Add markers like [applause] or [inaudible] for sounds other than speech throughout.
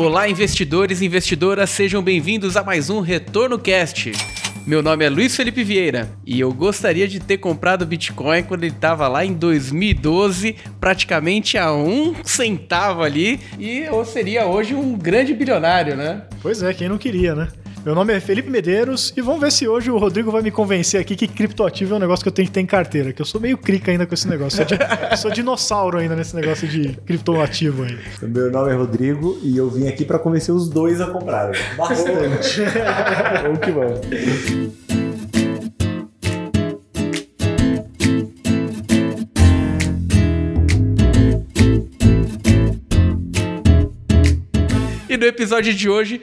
Olá, investidores e investidoras, sejam bem-vindos a mais um Retorno Cast. Meu nome é Luiz Felipe Vieira e eu gostaria de ter comprado Bitcoin quando ele estava lá em 2012, praticamente a um centavo ali, e eu seria hoje um grande bilionário, né? Pois é, quem não queria, né? Meu nome é Felipe Medeiros e vamos ver se hoje o Rodrigo vai me convencer aqui que criptoativo é um negócio que eu tenho que ter em carteira, que eu sou meio crica ainda com esse negócio. Sou, di [laughs] sou dinossauro ainda nesse negócio de criptoativo aí. Meu nome é Rodrigo e eu vim aqui para convencer os dois a comprarem. Bastante. [laughs] vamos que vamos. E no episódio de hoje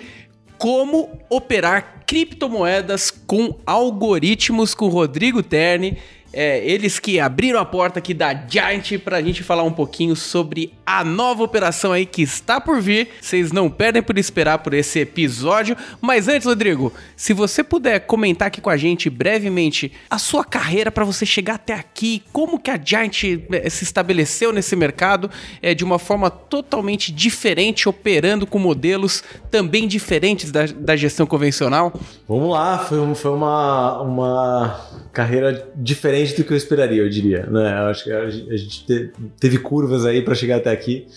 como operar criptomoedas com algoritmos com Rodrigo Terni é, eles que abriram a porta aqui da Giant para a gente falar um pouquinho sobre a nova operação aí que está por vir. Vocês não perdem por esperar por esse episódio. Mas antes, Rodrigo, se você puder comentar aqui com a gente brevemente a sua carreira para você chegar até aqui, como que a Giant é, se estabeleceu nesse mercado é, de uma forma totalmente diferente, operando com modelos também diferentes da, da gestão convencional. Vamos lá, foi, foi uma, uma carreira diferente diferente do que eu esperaria, eu diria. Né? Eu acho que a gente teve curvas aí para chegar até aqui,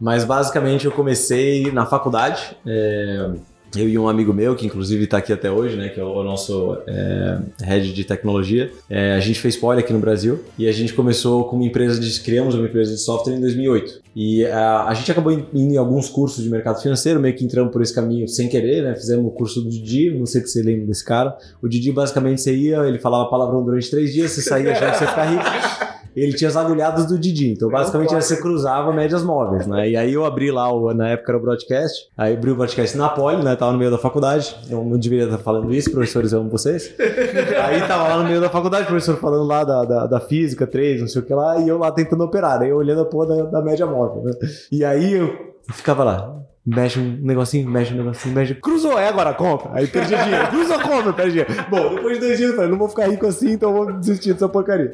mas basicamente eu comecei na faculdade. É, eu e um amigo meu, que inclusive está aqui até hoje, né, que é o nosso é, head de tecnologia, é, a gente fez poli aqui no Brasil e a gente começou com uma empresa de criamos uma empresa de software em 2008 e a, a gente acabou indo em alguns cursos de mercado financeiro, meio que entramos por esse caminho sem querer, né, fizemos o curso do Didi, não sei se você lembra desse cara, o Didi basicamente você ia, ele falava palavrão durante três dias, você saía achando que você ficar rico ele tinha as agulhadas do Didi. Então, basicamente, você cruzava médias móveis, né? E aí eu abri lá, o, na época era o broadcast, aí abri o broadcast na Poli, né? Tava no meio da faculdade. Eu não deveria estar falando isso, professores, eu amo vocês. [laughs] Aí tava lá no meio da faculdade, o professor falando lá da, da, da física 3, não sei o que lá, e eu lá tentando operar. Aí eu olhando a porra da, da média móvel, né? E aí eu ficava lá, mexe um negocinho, mexe um negocinho, mexe. Cruzou, é agora, compra. Aí perdi dinheiro. Cruzou, compra, perdi dinheiro. Bom, depois de dois dias eu falei, não vou ficar rico assim, então vou desistir dessa porcaria.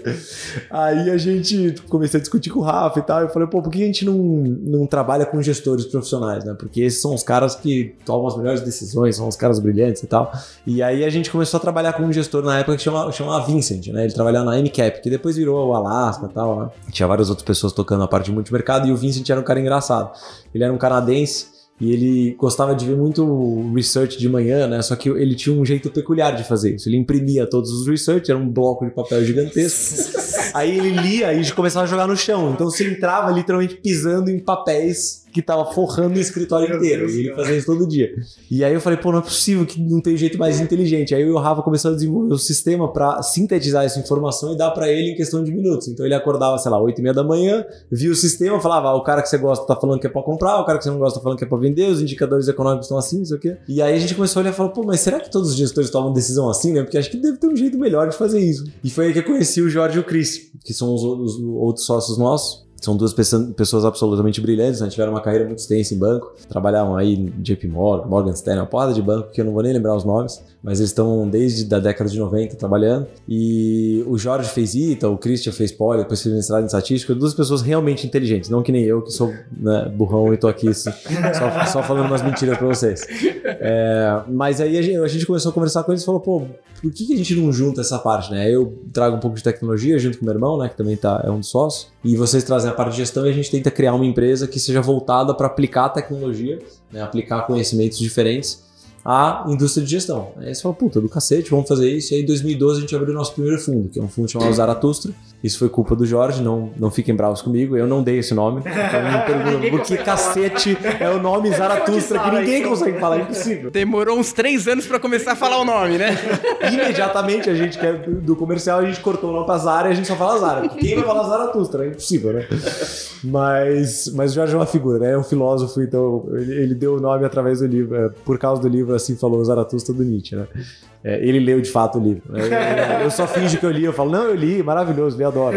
Aí a gente comecei a discutir com o Rafa e tal. Eu falei, pô, por que a gente não, não trabalha com gestores profissionais, né? Porque esses são os caras que tomam as melhores decisões, são os caras brilhantes e tal. E aí a gente começou a trabalhar com um gestor na época que chamava, chamava Vincent, né? Ele trabalhava na MCAP, que depois virou o Alaska e tal, né? Tinha várias outras pessoas tocando a parte de multimercado e o Vincent era um cara engraçado. Ele era um canadense e ele gostava de ver muito research de manhã, né? Só que ele tinha um jeito peculiar de fazer isso. Ele imprimia todos os research, era um bloco de papel gigantesco. [laughs] aí ele lia e começava a jogar no chão. Então você entrava literalmente pisando em papéis que tava forrando o escritório Meu inteiro. Deus e ele fazia isso todo dia. E aí eu falei, pô, não é possível que não tem jeito mais inteligente. Aí o Rafa começou a desenvolver o um sistema para sintetizar essa informação e dar para ele em questão de minutos. Então ele acordava, sei lá, 8 e meia da manhã, via o sistema, falava, ah, o cara que você gosta tá falando que é para comprar, o cara que você não gosta tá falando que é para vender, os indicadores econômicos estão assim, não sei o quê. E aí a gente começou a olhar e falou, pô, mas será que todos os gestores tomam decisão assim, né? Porque acho que deve ter um jeito melhor de fazer isso. E foi aí que eu conheci o Jorge e o Cris, que são os, os outros sócios nossos. São duas pessoas absolutamente brilhantes, né? tiveram uma carreira muito extensa em banco, trabalhavam aí em JP Morgan, Morgan Stanley, uma porrada de banco que eu não vou nem lembrar os nomes, mas eles estão desde a década de 90 trabalhando. E o Jorge fez ITA, o Christian fez Poli, depois fez mestrado em estatística, duas pessoas realmente inteligentes, não que nem eu, que sou né, burrão e tô aqui só, só falando umas mentiras pra vocês. É, mas aí a gente, a gente, começou a conversar com eles e falou, pô, por que, que a gente não junta essa parte, né? Eu trago um pouco de tecnologia junto com meu irmão, né, que também tá, é um dos sócios, e vocês trazem a parte de gestão e a gente tenta criar uma empresa que seja voltada para aplicar tecnologia, né, aplicar conhecimentos diferentes à indústria de gestão. Aí você fala, puta, do cacete, vamos fazer isso. E aí em 2012 a gente abriu o nosso primeiro fundo, que é um fundo chamado Zaratustra. Isso foi culpa do Jorge, não, não fiquem bravos comigo, eu não dei esse nome. Então me perguntam, por que [laughs] cacete é o nome Zaratustra que ninguém consegue falar, é impossível. Demorou uns três anos para começar a falar o nome, né? [laughs] Imediatamente a gente, que é do comercial, a gente cortou o nome pra Zara e a gente só fala Zara. Quem vai falar Zaratustra? É impossível, né? Mas, mas o Jorge é uma figura, né? É um filósofo, então ele, ele deu o nome através do livro, é, por causa do livro assim falou Zaratustra do Nietzsche, né? É, ele leu de fato o livro. [laughs] Né? Eu, só finge que eu li, eu falo, não, eu li, maravilhoso, li, adoro.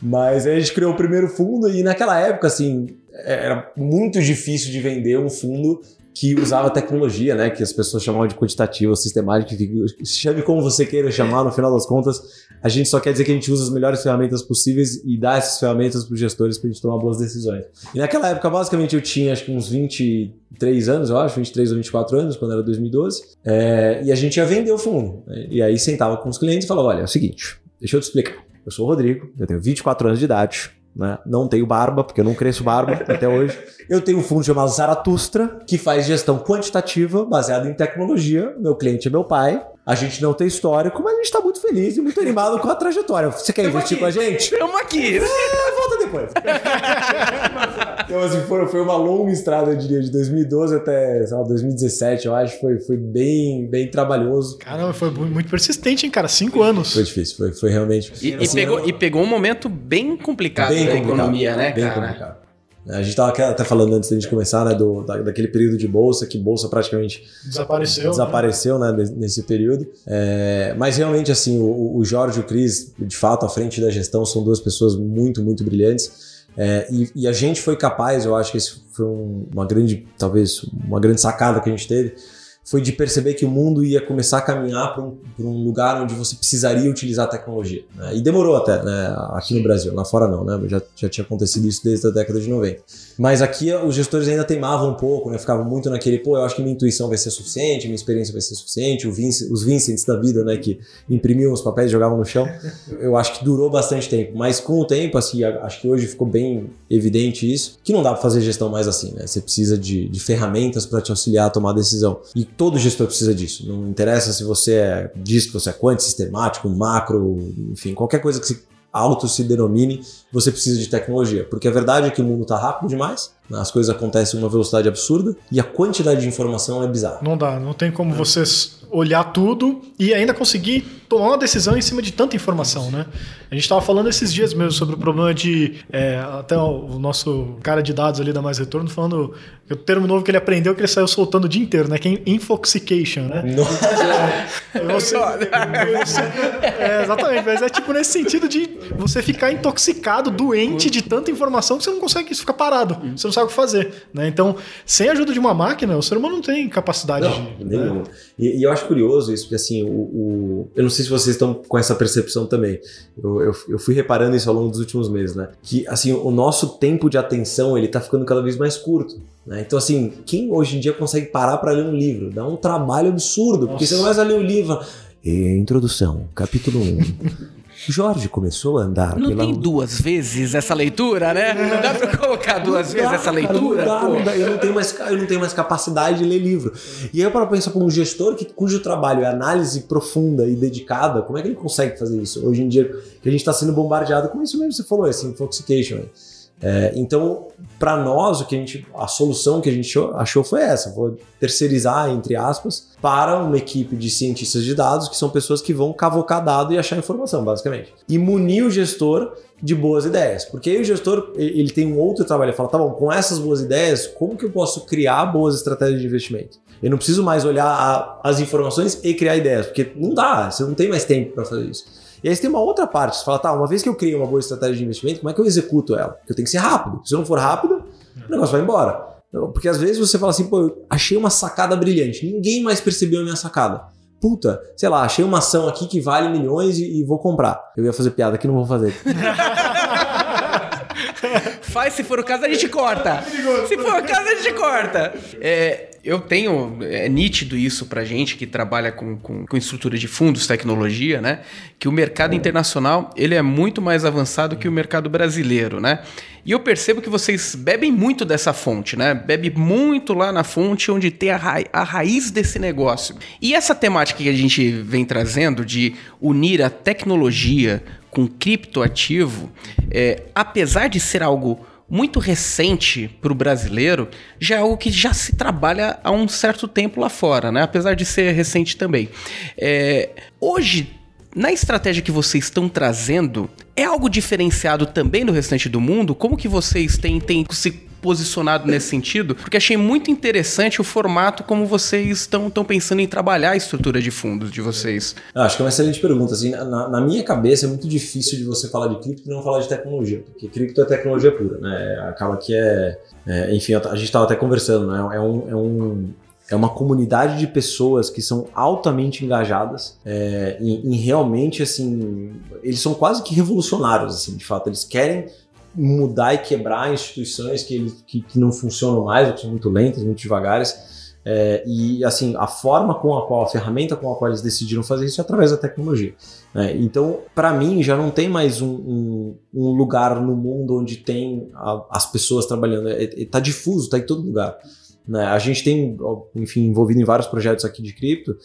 Mas aí a gente criou o primeiro fundo e naquela época, assim, era muito difícil de vender um fundo que usava tecnologia, né? Que as pessoas chamavam de quantitativa, sistemática, chame como você queira chamar, no final das contas, a gente só quer dizer que a gente usa as melhores ferramentas possíveis e dá essas ferramentas para os gestores para a gente tomar boas decisões. E naquela época, basicamente, eu tinha acho que uns 23 anos, eu acho, 23 ou 24 anos, quando era 2012, é, e a gente ia vender o fundo. Né? E aí sentava com os clientes e falava: olha, é o seguinte, deixa eu te explicar. Eu sou o Rodrigo, eu tenho 24 anos de idade, né? Não tenho barba, porque eu não cresço barba [laughs] até hoje. Eu tenho um fundo chamado Zaratustra, que faz gestão quantitativa baseada em tecnologia. Meu cliente é meu pai. A gente não tem histórico, mas a gente tá muito feliz e muito animado com a trajetória. Você quer Tamo investir aqui. com a gente? Estamos aqui. É, volta depois. [laughs] então, assim, foi, foi uma longa estrada, eu diria, de 2012 até, sei lá, 2017, eu acho. Foi, foi bem, bem trabalhoso. Caramba, foi muito persistente, hein, cara? Cinco anos. Foi difícil, foi, foi realmente. E, assim, e pegou, eu... e pegou um momento bem complicado bem da complicado, economia, né, bem cara? Complicado. A gente estava até falando antes da gente começar, né, do, da, daquele período de bolsa, que bolsa praticamente desapareceu, desapareceu né? né nesse período. É, mas realmente, assim, o, o Jorge e o Cris, de fato, à frente da gestão, são duas pessoas muito, muito brilhantes. É, e, e, a gente foi capaz, eu acho que esse foi um, uma grande, talvez, uma grande sacada que a gente teve, foi de perceber que o mundo ia começar a caminhar para um, um, lugar onde você precisaria utilizar a tecnologia. Né? E demorou até, né? aqui no Brasil, lá fora não, né? já, já tinha acontecido isso desde a década de 90. Mas aqui os gestores ainda teimavam um pouco, né? ficavam muito naquele, pô, eu acho que minha intuição vai ser suficiente, minha experiência vai ser suficiente, Vince, os Vincents da vida, né, que imprimiam os papéis e jogavam no chão, eu acho que durou bastante tempo. Mas com o tempo, assim, acho que hoje ficou bem evidente isso, que não dá para fazer gestão mais assim, né? Você precisa de, de ferramentas para te auxiliar a tomar decisão. E todo gestor precisa disso. Não interessa se você é, que você é quant, sistemático, macro, enfim, qualquer coisa que se auto se denomine, você precisa de tecnologia. Porque a verdade é que o mundo está rápido demais, né? as coisas acontecem em uma velocidade absurda e a quantidade de informação é bizarra. Não dá, não tem como é. vocês olhar tudo e ainda conseguir tomar uma decisão em cima de tanta informação, né? A gente estava falando esses dias mesmo sobre o problema de é, até o nosso cara de dados ali da Mais Retorno falando o termo novo que ele aprendeu que ele saiu soltando o dia inteiro, né? Que é infoxication, né? É, você, você, é, exatamente, mas é tipo nesse sentido de você ficar intoxicado, doente de tanta informação que você não consegue ficar parado, você não sabe o que fazer, né? Então, sem a ajuda de uma máquina, o ser humano não tem capacidade não, de. Nenhum. Né? E, e, eu acho curioso isso, porque assim, o, o, eu não sei se vocês estão com essa percepção também. Eu, eu, eu, fui reparando isso ao longo dos últimos meses, né? Que assim, o nosso tempo de atenção ele tá ficando cada vez mais curto. Né? Então, assim, quem hoje em dia consegue parar para ler um livro? Dá um trabalho absurdo, Nossa. porque você não vai ler o livro. E, introdução, capítulo 1. [laughs] Jorge começou a andar. Não pela... tem duas vezes essa leitura, né? Não dá pra colocar duas vezes essa leitura? Cara, não dá, não dá. Eu, não tenho mais, eu não tenho mais capacidade de ler livro. E aí, para pensar para um gestor que, cujo trabalho é análise profunda e dedicada, como é que ele consegue fazer isso? Hoje em dia, que a gente está sendo bombardeado com isso mesmo, você falou, esse intoxication. É, então, para nós, o que a gente, a solução que a gente achou foi essa: vou terceirizar, entre aspas, para uma equipe de cientistas de dados, que são pessoas que vão cavocar dado e achar informação, basicamente. E munir o gestor de boas ideias. Porque aí o gestor ele tem um outro trabalho, ele fala, tá bom, com essas boas ideias, como que eu posso criar boas estratégias de investimento? Eu não preciso mais olhar a, as informações e criar ideias, porque não dá, você não tem mais tempo para fazer isso. E aí você tem uma outra parte, você fala, tá, uma vez que eu criei uma boa estratégia de investimento, como é que eu executo ela? Porque eu tenho que ser rápido. Se eu não for rápido, o negócio vai embora. Porque às vezes você fala assim, pô, eu achei uma sacada brilhante, ninguém mais percebeu a minha sacada. Puta, sei lá, achei uma ação aqui que vale milhões e, e vou comprar. Eu ia fazer piada aqui, não vou fazer. [laughs] Faz, se for o caso, a gente corta. Se for o caso, a gente corta. É, eu tenho, é nítido isso pra gente que trabalha com, com, com, estrutura de fundos, tecnologia, né? Que o mercado internacional, ele é muito mais avançado que o mercado brasileiro, né? E eu percebo que vocês bebem muito dessa fonte, né? Bebe muito lá na fonte onde tem a, ra a raiz desse negócio. E essa temática que a gente vem trazendo de unir a tecnologia com criptoativo, é, apesar de ser algo muito recente para o brasileiro, já é algo que já se trabalha há um certo tempo lá fora, né? Apesar de ser recente também. É, hoje, na estratégia que vocês estão trazendo, é algo diferenciado também do restante do mundo? Como que vocês têm, têm se posicionado nesse sentido, porque achei muito interessante o formato como vocês estão pensando em trabalhar a estrutura de fundos de vocês. Ah, acho que é uma excelente pergunta. Assim, na, na, minha cabeça é muito difícil de você falar de cripto e não falar de tecnologia, porque cripto é tecnologia pura, né? Acaba que é, é enfim, a gente estava até conversando, né? É um, é um é uma comunidade de pessoas que são altamente engajadas é, em, em, realmente assim eles são quase que revolucionários assim de fato eles querem mudar e quebrar instituições que, que, que não funcionam mais ou que são muito lentas muito devagares é, e assim a forma com a qual a ferramenta com a qual eles decidiram fazer isso é através da tecnologia né? então para mim já não tem mais um, um, um, lugar no mundo onde tem a, as pessoas trabalhando está é, é, difuso está em todo lugar né? A gente tem, enfim, envolvido em vários projetos aqui de cripto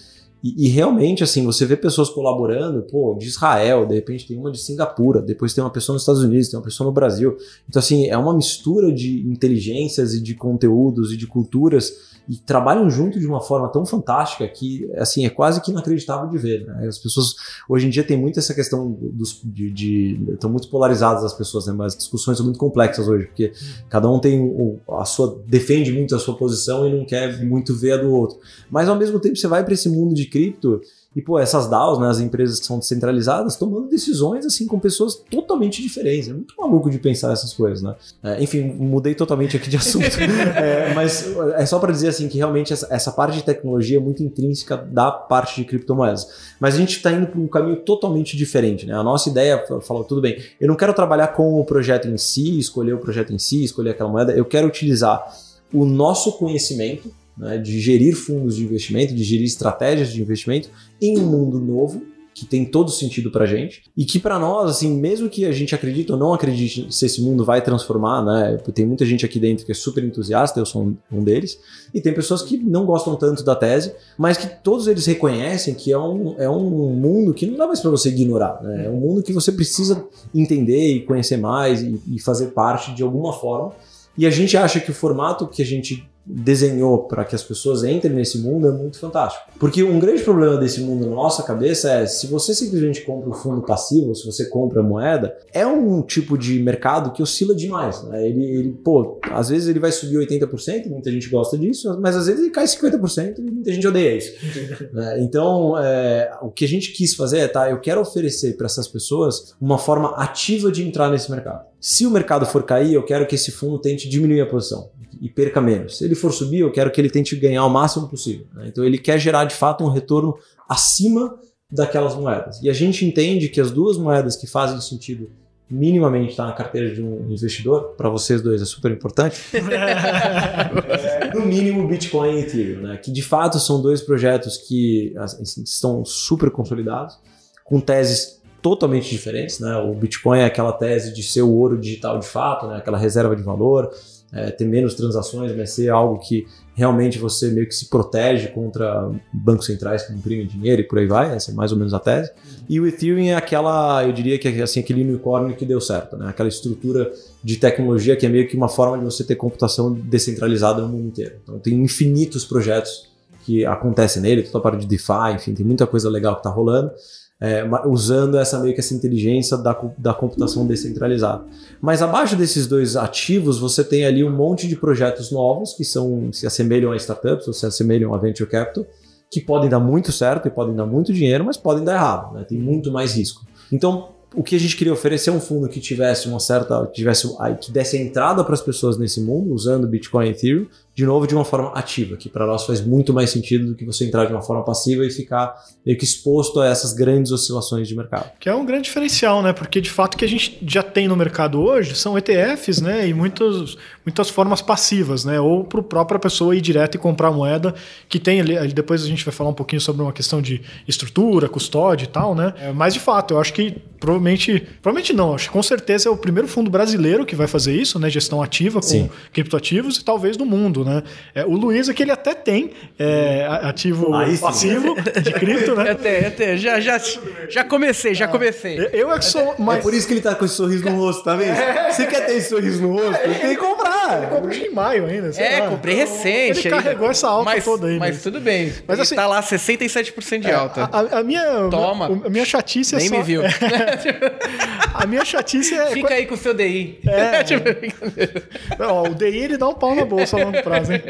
e, e, realmente, assim, você vê pessoas colaborando, pô, de Israel, de repente tem uma de Singapura, depois tem uma pessoa nos Estados Unidos, tem uma pessoa no Brasil. Então, assim, é uma mistura de inteligências e de conteúdos e de culturas e trabalham junto de uma forma tão fantástica que, assim, é quase que inacreditável de ver. Né? As pessoas, hoje em dia, tem muito essa questão dos, de, de estão muito polarizadas as pessoas, né? Mas as discussões são muito complexas hoje, porque cada um tem o, a sua, defende muito a sua posição e não quer muito ver a do outro. Mas, ao mesmo tempo, você vai para esse mundo de cripto e, pô, essas DAOs, né, as empresas que são descentralizadas, tomando decisões, assim, com pessoas totalmente diferentes. É muito maluco de pensar essas coisas, né? É, enfim, mudei totalmente aqui de assunto. [laughs] é, mas é só para dizer, assim, que realmente essa, essa, parte de tecnologia é muito intrínseca da parte de criptomoedas. Mas a gente está indo para um caminho totalmente diferente, né? A nossa ideia, falou, tudo bem, eu não quero trabalhar com o projeto em si, escolher o projeto em si, escolher aquela moeda, eu quero utilizar o nosso conhecimento né, de gerir fundos de investimento, de gerir estratégias de investimento em um mundo novo que tem todo sentido pra gente e que para nós, assim, mesmo que a gente acredite ou não acredite se esse mundo vai transformar, né? Tem muita gente aqui dentro que é super entusiasta, eu sou um deles, e tem pessoas que não gostam tanto da tese, mas que todos eles reconhecem que é um, é um mundo que não dá mais para você ignorar, né? É um mundo que você precisa entender e conhecer mais e, e fazer parte de alguma forma. E a gente acha que o formato que a gente desenhou para que as pessoas entrem nesse mundo é muito fantástico. Porque um grande problema desse mundo na nossa cabeça é se você simplesmente compra um fundo passivo, se você compra moeda, é um tipo de mercado que oscila demais. Né? Ele, ele, pô, às vezes ele vai subir 80%, muita gente gosta disso, mas às vezes ele cai 50% e muita gente odeia isso. [laughs] né? Então, é, o que a gente quis fazer é, tá, eu quero oferecer para essas pessoas uma forma ativa de entrar nesse mercado. Se o mercado for cair, eu quero que esse fundo tente diminuir a posição e perca menos. Se ele for subir, eu quero que ele tente ganhar o máximo possível. Né? Então ele quer gerar de fato um retorno acima daquelas moedas. E a gente entende que as duas moedas que fazem sentido minimamente estar na carteira de um investidor, para vocês dois é super importante, [laughs] é, no mínimo Bitcoin e Ethereum, né? que de fato são dois projetos que assim, estão super consolidados, com teses totalmente diferentes. Né? O Bitcoin é aquela tese de ser o ouro digital de fato, né? aquela reserva de valor, é, ter menos transações, mas ser algo que realmente você meio que se protege contra bancos centrais que imprimem dinheiro e por aí vai, essa é mais ou menos a tese. E o Ethereum é aquela, eu diria que é assim, aquele unicórnio que deu certo, né? aquela estrutura de tecnologia que é meio que uma forma de você ter computação descentralizada no mundo inteiro. Então tem infinitos projetos que acontecem nele, toda a parte de DeFi, enfim, tem muita coisa legal que está rolando é, usando essa meio que essa inteligência da, da computação descentralizada. Mas abaixo desses dois ativos, você tem ali um monte de projetos novos que são se assemelham a startups ou se assemelham a venture capital, que podem dar muito certo e podem dar muito dinheiro, mas podem dar errado, né? tem muito mais risco. Então, o que a gente queria oferecer é um fundo que tivesse uma certa, que tivesse, que desse entrada para as pessoas nesse mundo usando Bitcoin e Ethereum, de novo de uma forma ativa, que para nós faz muito mais sentido do que você entrar de uma forma passiva e ficar meio que exposto a essas grandes oscilações de mercado. Que é um grande diferencial, né? Porque de fato o que a gente já tem no mercado hoje são ETFs, né? E muitas, muitas formas passivas, né? Ou para a própria pessoa ir direto e comprar moeda, que tem ali, depois a gente vai falar um pouquinho sobre uma questão de estrutura, custódia e tal, né? É, mas de fato, eu acho que provavelmente, provavelmente não, acho que com certeza é o primeiro fundo brasileiro que vai fazer isso, né? Gestão ativa com Sim. criptoativos e talvez do mundo, né? É, o Luiz é que ele até tem é, ativo Aí, passivo de cripto, né? [laughs] Até, até, já, já, já comecei, já comecei. Eu é que sou mais... É por isso que ele tá com esse sorriso no rosto, tá vendo? É. Você quer ter esse sorriso no rosto? Tem que comprar. Ele comprou em maio ainda. É, lá. comprei recente. Ele carregou essa alta mas, toda aí. Mas tudo bem. Mas ele assim, tá lá 67% de é, alta. A, a, minha, Toma. A, minha chatice é Nem só... me viu. [laughs] A minha chatice é. Fica aí com o seu DI. É. [laughs] Tipo, Ó, o DI ele dá um pau na bolsa a longo prazo, hein?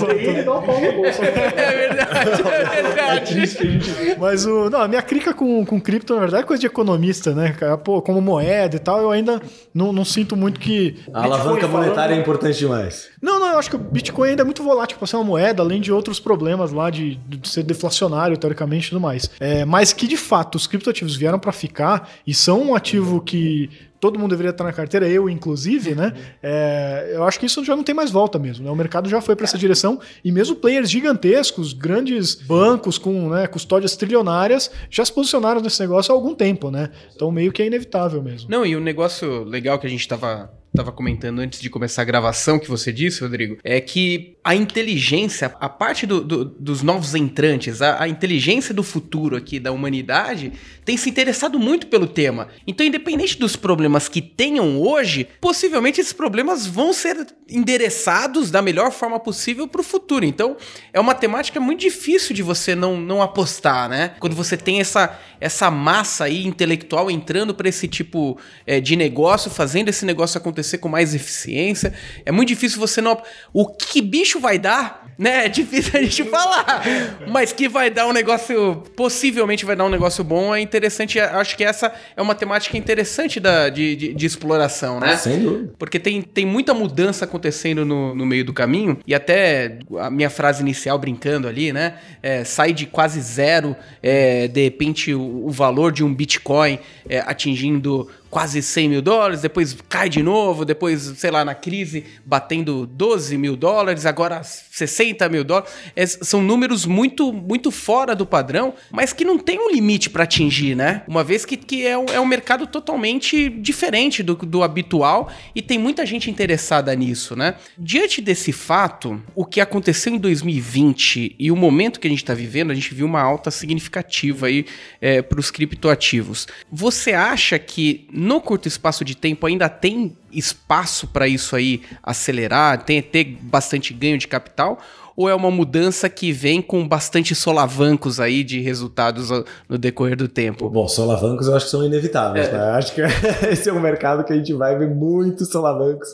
O DI ele dá um pau na bolsa. é verdade, é verdade. Mas o. Não, a minha crica com, com cripto, na verdade, é coisa de economista, né? cara? Pô, como moeda e tal, eu ainda não, não sinto muito que. A alavanca Bitcoin monetária é importante demais. Não, não, eu acho que o Bitcoin ainda é muito volátil para ser uma moeda, além de outros problemas lá de, de ser deflacionário, teoricamente, e tudo mais. É, mas que, de fato, os criptoativos vieram para ficar e são um ativo que todo mundo deveria estar na carteira, eu inclusive, né? É, eu acho que isso já não tem mais volta mesmo, né? O mercado já foi para essa direção e mesmo players gigantescos, grandes bancos com né, custódias trilionárias, já se posicionaram nesse negócio há algum tempo, né? Então meio que é inevitável mesmo. Não, e o negócio legal que a gente tava, tava comentando antes de começar a gravação, que você disse, Rodrigo, é que a inteligência, a parte do- do- dos novos entrantes, a, a inteligência do futuro aqui da humanidade, tem se interessado muito pelo tema. Então, independente dos problemas que tenham hoje, possivelmente esses problemas vão ser endereçados da melhor forma possível para o futuro. Então, é uma temática muito difícil de você não, não apostar, né? Quando você tem essa, essa massa aí intelectual entrando para esse tipo é, de negócio, fazendo esse negócio acontecer com mais eficiência, é muito difícil você não. O que bicho vai dar, né? É difícil a gente falar, mas que vai dar um negócio, possivelmente vai dar um negócio bom, é interessante. Acho que essa é uma temática interessante da, de, de, de exploração, né? Sem dúvida. Porque tem, tem muita mudança acontecendo no, no meio do caminho, e até a minha frase inicial brincando ali, né? É, sai de quase zero, é, de repente o, o valor de um Bitcoin é, atingindo quase 100 mil dólares, depois cai de novo, depois, sei lá, na crise, batendo 12 mil dólares, agora 60 mil dólares. É, são números muito, muito fora do padrão, mas que não tem um limite para atingir, né? Uma vez que, que é, um, é um mercado totalmente diferente do, do habitual e tem muita gente interessada nisso, né? Diante desse fato, o que aconteceu em 2020 e o momento que a gente está vivendo, a gente viu uma alta significativa aí é, para os criptoativos. Você acha que no curto espaço de tempo ainda tem espaço para isso aí acelerar, tem ter bastante ganho de capital? Ou é uma mudança que vem com bastante solavancos aí de resultados no decorrer do tempo? Bom, solavancos eu acho que são inevitáveis, É. né? Eu acho que [laughs] esse é um mercado que a gente vai ver muitos solavancos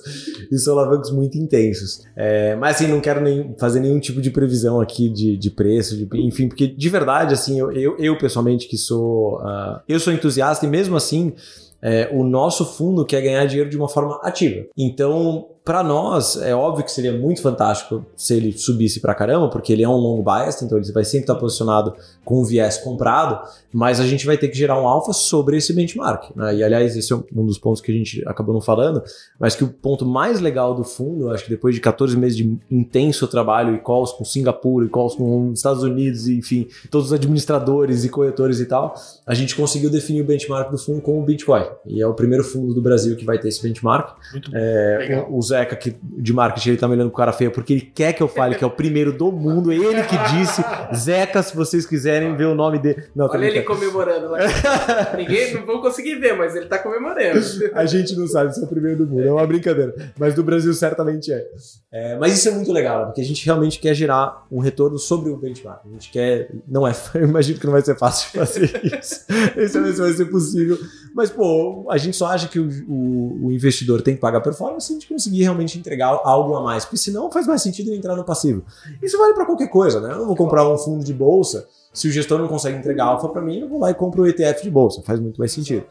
e solavancos muito intensos. É, mas assim, não quero nem fazer nenhum tipo de previsão aqui de, de preço, de- enfim, porque de verdade, assim, eu, eu, eu pessoalmente que sou. ah, eu sou entusiasta e mesmo assim. É, o nosso fundo quer ganhar dinheiro de uma forma ativa. Então, para nós, é óbvio que seria muito fantástico se ele subisse pra caramba, porque ele é um long biased, então ele vai sempre estar posicionado com um viés comprado, mas a gente vai ter que gerar um alfa sobre esse benchmark. né? E aliás, esse é um dos pontos que a gente acabou não falando, mas que o ponto mais legal do fundo, acho que depois de 14 meses de intenso trabalho e calls com Singapura e calls com os Estados Unidos, e, enfim, todos os administradores e corretores e tal, a gente conseguiu definir o benchmark do fundo com o Bitcoin. E é o primeiro fundo do Brasil que vai ter esse benchmark. Muito É, Legal. o, Zeca que, de marketing, ele tá me olhando com cara feia porque ele quer que eu fale que é o primeiro do mundo. Ele que disse. Zeca, se vocês quiserem ver o nome dele. Não, Olha ele comemorando lá. [laughs] Ninguém não vão conseguir ver, mas ele tá comemorando. A gente não sabe se é o primeiro do mundo, é uma brincadeira. Mas do Brasil certamente é. É, mas isso é muito legal, né? porque a gente realmente quer gerar um retorno sobre o benchmark. A gente quer. Não é. [laughs] Eu imagino que não vai ser fácil de fazer isso. Esse vai ser possível. Mas, pô, a gente só acha que o, o- o investidor tem que pagar performance se a gente conseguir realmente entregar algo a mais. Porque senão faz mais sentido ele entrar no passivo. Isso vale para qualquer coisa, né? Eu não vou comprar um fundo de bolsa. Se o gestor não consegue entregar alfa para mim, eu vou lá e compro o ETF de bolsa. Faz muito mais sentido.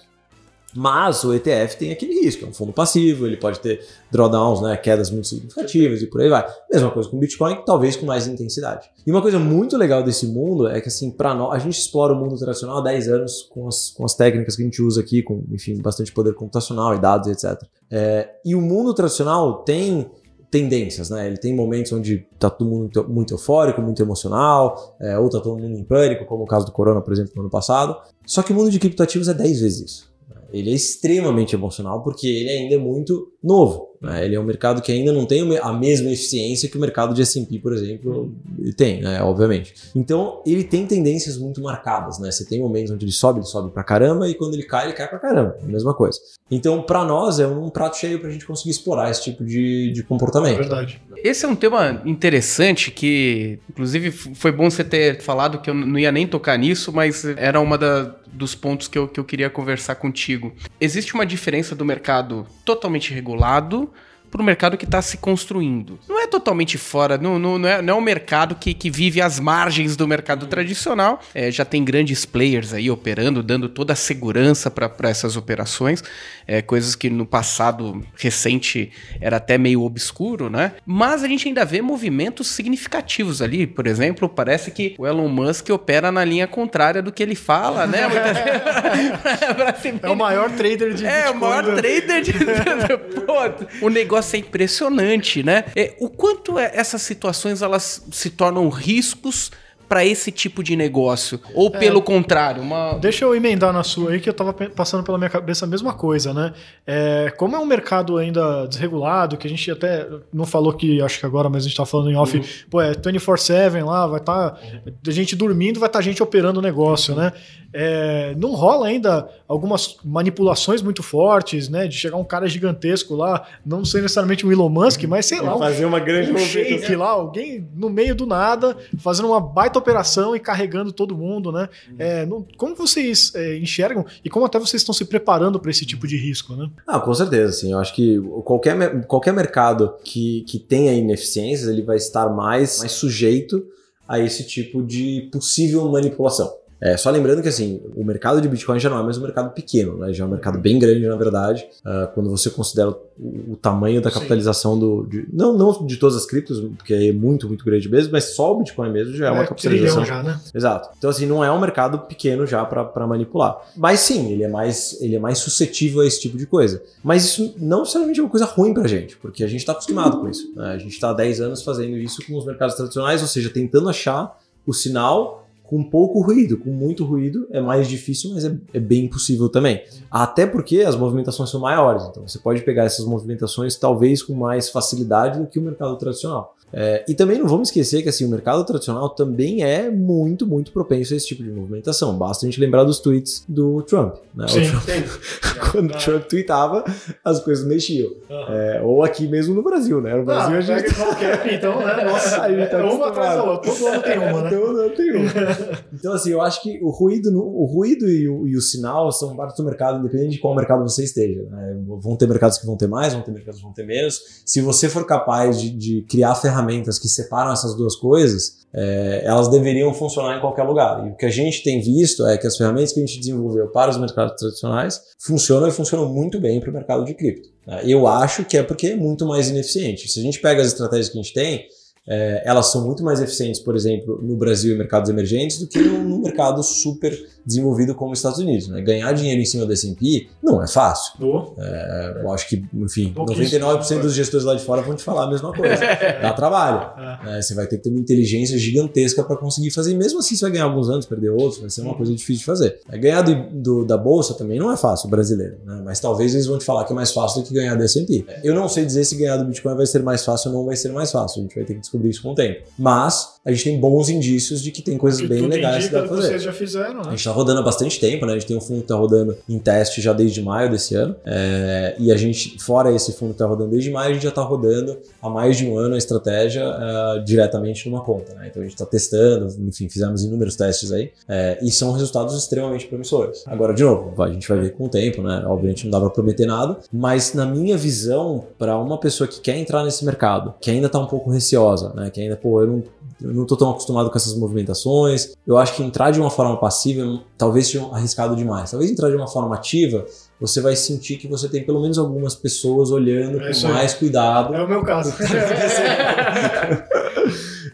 Mas o ETF tem aquele risco, é um fundo passivo, ele pode ter drawdowns, né, quedas muito significativas e por aí vai. Mesma coisa com o Bitcoin, talvez com mais intensidade. E uma coisa muito legal desse mundo é que assim, para nós, a gente explora o mundo tradicional há 10 anos com as, com as técnicas que a gente usa aqui, com, enfim, bastante poder computacional e dados, etc. É, e o mundo tradicional tem tendências, né? Ele tem momentos onde tá todo mundo muito, eufórico, muito emocional, é, ou tá todo mundo em pânico, como o caso do Corona, por exemplo, no ano passado. Só que o mundo de criptoativos é 10 vezes isso. Ele é extremamente emocional porque ele ainda é muito novo. Né? Ele é um mercado que ainda não tem a mesma eficiência que o mercado de S&P, por exemplo, tem, né? obviamente. Então, ele tem tendências muito marcadas. Né? Você tem momentos onde ele sobe, ele sobe pra caramba, e quando ele cai, ele cai pra caramba. É a mesma coisa. Então, para nós, é um prato cheio pra gente conseguir explorar esse tipo de, de comportamento. É verdade. Esse é um tema interessante que, inclusive, foi bom você ter falado que eu não ia nem tocar nisso, mas era uma da, dos pontos que eu, que eu queria conversar contigo. Existe uma diferença do mercado totalmente regulado lado para o mercado que está se construindo. Não é totalmente fora, não, não, não, é, não é um mercado que, que vive às margens do mercado tradicional. É, já tem grandes players aí operando, dando toda a segurança para essas operações, é, coisas que no passado recente era até meio obscuro, né? Mas a gente ainda vê movimentos significativos ali. Por exemplo, parece que o Elon Musk opera na linha contrária do que ele fala, né? [laughs] [laughs] é o maior trader de É, Bitcoin, o maior trader de. [laughs] Pô, o negócio é impressionante, né? É, o quanto é, essas situações elas se tornam riscos para esse tipo de negócio? Ou é, pelo contrário, uma... Deixa eu emendar na sua aí, que eu estava passando pela minha cabeça a mesma coisa, né? É, como é um mercado ainda desregulado, que a gente até não falou que, acho que agora, mas a gente está falando em off, uhum. pô, é 24-7 lá, vai estar tá, a gente dormindo, vai estar tá gente operando o negócio, né? É, não rola ainda algumas manipulações muito fortes, né? De chegar um cara gigantesco lá, não sei necessariamente um Elon Musk, mas sei lá. Fazer uma grande um shake lá, alguém no meio do nada, fazendo uma baita operação e carregando todo mundo, né? É, não, como vocês é, enxergam e como até vocês estão se preparando para esse tipo de risco, né? Ah, com certeza, sim. Eu acho que qualquer, qualquer mercado que, que tenha ineficiências, ele vai estar mais, mais sujeito a esse tipo de possível manipulação. É, só lembrando que assim, o mercado de Bitcoin já não é mais um mercado pequeno, né? já é um mercado bem grande, na verdade, uh, quando você considera o, o tamanho da capitalização do. De, não, não de todas as criptos, porque é muito, muito grande mesmo, mas só o Bitcoin mesmo já é, é uma capitalização. Já, né? Exato. Então, assim, não é um mercado pequeno já para manipular. Mas sim, ele é, mais, ele é mais suscetível a esse tipo de coisa. Mas isso não necessariamente é uma coisa ruim pra gente, porque a gente está acostumado com isso. Né? A gente está há 10 anos fazendo isso com os mercados tradicionais, ou seja, tentando achar o sinal com pouco ruído. Com muito ruído é mais difícil, mas é, é, bem possível também. Até porque as movimentações são maiores, então você pode pegar essas movimentações talvez com mais facilidade do que o mercado tradicional. É, e também não vamos esquecer que assim, o mercado tradicional também é muito, muito propenso a esse tipo de movimentação. Basta a gente lembrar dos tweets do Trump. Né? Sim, Trump, sim. [laughs] Quando o Trump tweetava, as coisas mexiam. Uhum. É, ou aqui mesmo no Brasil, né? No Brasil ah, a gente. Qualquer, então, né? [laughs] Nossa, a gente tá é uma atrás da outra. Todo ano tem uma, né? Todo ano tem uma. [laughs] Então, assim, eu acho que o ruído, o ruído e o, e o sinal são parte do mercado, independente de qual mercado você esteja. Né? Vão ter mercados que vão ter mais, vão ter mercados que vão ter menos. Se você for capaz de, de criar ferramentas que separam essas duas coisas, é, elas deveriam funcionar em qualquer lugar. E o que a gente tem visto é que as ferramentas que a gente desenvolveu para os mercados tradicionais funcionam e funcionam muito bem para o mercado de cripto. Né? Eu acho que é porque é muito mais ineficiente. Se a gente pega as estratégias que a gente tem, é, elas são muito mais eficientes, por exemplo, no Brasil e mercados emergentes do que no, no mercado super desenvolvido como os Estados Unidos. Né? Ganhar dinheiro em cima do S&P não é fácil. É, eu acho que, enfim, 99% dos gestores lá de fora vão te falar a mesma coisa. [laughs] Dá trabalho. É. Você vai ter que ter uma inteligência gigantesca para conseguir fazer. E mesmo assim, você vai ganhar alguns anos, perder outros, vai ser uma coisa difícil de fazer. É, ganhar do, do, da bolsa também não é fácil, brasileiro. Né? Mas talvez eles vão te falar que é mais fácil do que ganhar do S&P. Eu não sei dizer se ganhar do Bitcoin vai ser mais fácil ou não vai ser mais fácil. A gente vai ter que descobrir isso com o tempo. Mas a gente tem bons indícios de que tem coisas que bem legais que dá pra fazer. Vocês já fizeram, né? A gente tá rodando há bastante tempo, né? A gente tem um fundo que tá rodando em teste já desde maio desse ano. É, e a gente, fora esse fundo que tá rodando desde maio, a gente já tá rodando há mais de um ano a estratégia uh, diretamente numa conta, né? Então a gente tá testando, enfim, fizemos inúmeros testes aí. É, e são resultados extremamente promissores. Agora, de novo, a gente vai ver com o tempo, né? Obviamente não dá pra prometer nada, mas na minha visão, para uma pessoa que quer entrar nesse mercado, que ainda tá um pouco receosa, né? Que ainda, pô, eu não eu não estou tão acostumado com essas movimentações. Eu acho que entrar de uma forma passiva talvez seja arriscado demais. Talvez entrar de uma forma ativa, você vai sentir que você tem pelo menos algumas pessoas olhando é com mais cuidado. É o meu caso. [laughs]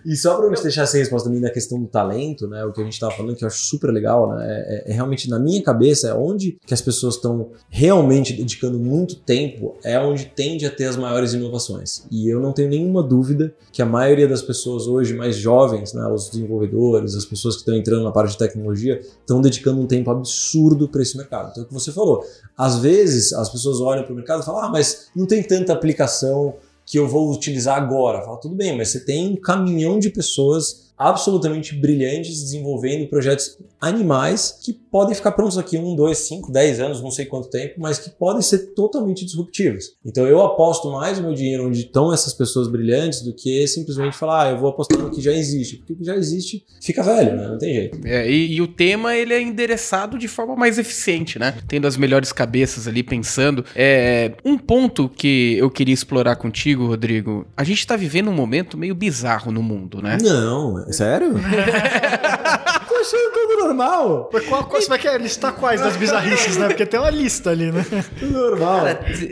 E só para não deixar essa resposta também na questão do talento, né? O que a gente estava falando, que eu acho super legal, né? É, é, realmente na minha cabeça, é onde que as pessoas estão realmente dedicando muito tempo, é onde tende a ter as maiores inovações. E eu não tenho nenhuma dúvida que a maioria das pessoas hoje mais jovens, né? Os desenvolvedores, as pessoas que estão entrando na parte de tecnologia, estão dedicando um tempo absurdo para esse mercado. Então, é o que você falou, às vezes as pessoas olham para o mercado e falam, ah, mas não tem tanta aplicação que eu vou utilizar agora. Fala, tudo bem, mas você tem um caminhão de pessoas absolutamente brilhantes desenvolvendo projetos animais que podem ficar prontos aqui um, dois, cinco, dez anos, não sei quanto tempo, mas que podem ser totalmente disruptivos. Então eu aposto mais o meu dinheiro onde estão essas pessoas brilhantes do que simplesmente falar, ah, eu vou apostar no que já existe. Porque o que já existe fica velho, né? Não tem jeito. É, e, e, o tema ele é endereçado de forma mais eficiente, né? Tendo as melhores cabeças ali pensando. É, um ponto que eu queria explorar contigo, Rodrigo, a gente tá vivendo um momento meio bizarro no mundo, né? Não, sério? [laughs] Tô achando tudo normal. Mas qual, qual, você vai querer listar quais das bizarrices, né? Porque tem uma lista ali, né? Tudo normal.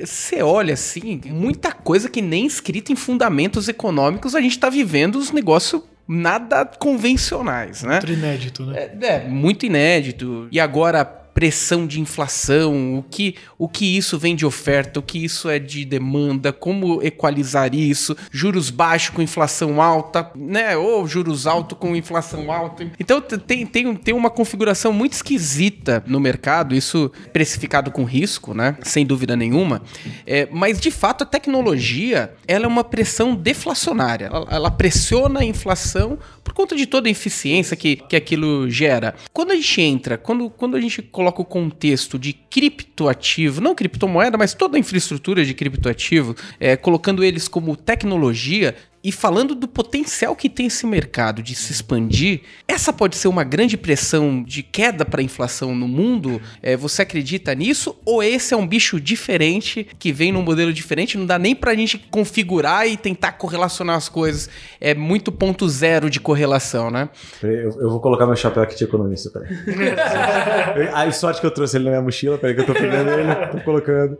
Você olha assim, muita coisa que nem escrita em fundamentos econômicos a gente tá vivendo os negócios nada convencionais, né? Muito inédito, né? É, é, muito inédito. E agora pressão de inflação, o que, o que isso vem de oferta, o que isso é de demanda, como equalizar isso, juros baixos com inflação alta, né? Ou juros altos com inflação alta. Então tem, tem, tem uma configuração muito esquisita no mercado, isso precificado com risco, né? Sem dúvida nenhuma. É, mas de fato a tecnologia ela é uma pressão deflacionária. Ela, ela pressiona a inflação por conta de toda a eficiência que, que aquilo gera. Quando a gente entra, quando, quando a gente coloca coloca o contexto de criptoativo, não criptomoeda, mas toda a infraestrutura de criptoativo, é, colocando eles como tecnologia, e falando do potencial que tem esse mercado de se expandir, essa pode ser uma grande pressão de queda para a inflação no mundo? É, você acredita nisso? Ou esse é um bicho diferente que vem num modelo diferente? Não dá nem para a gente configurar e tentar correlacionar as coisas. É muito ponto zero de correlação, né? Eu, eu vou colocar meu chapéu aqui de economista, peraí. [laughs] a sorte que eu trouxe ele na minha mochila, peraí que eu tô pegando ele, tô colocando.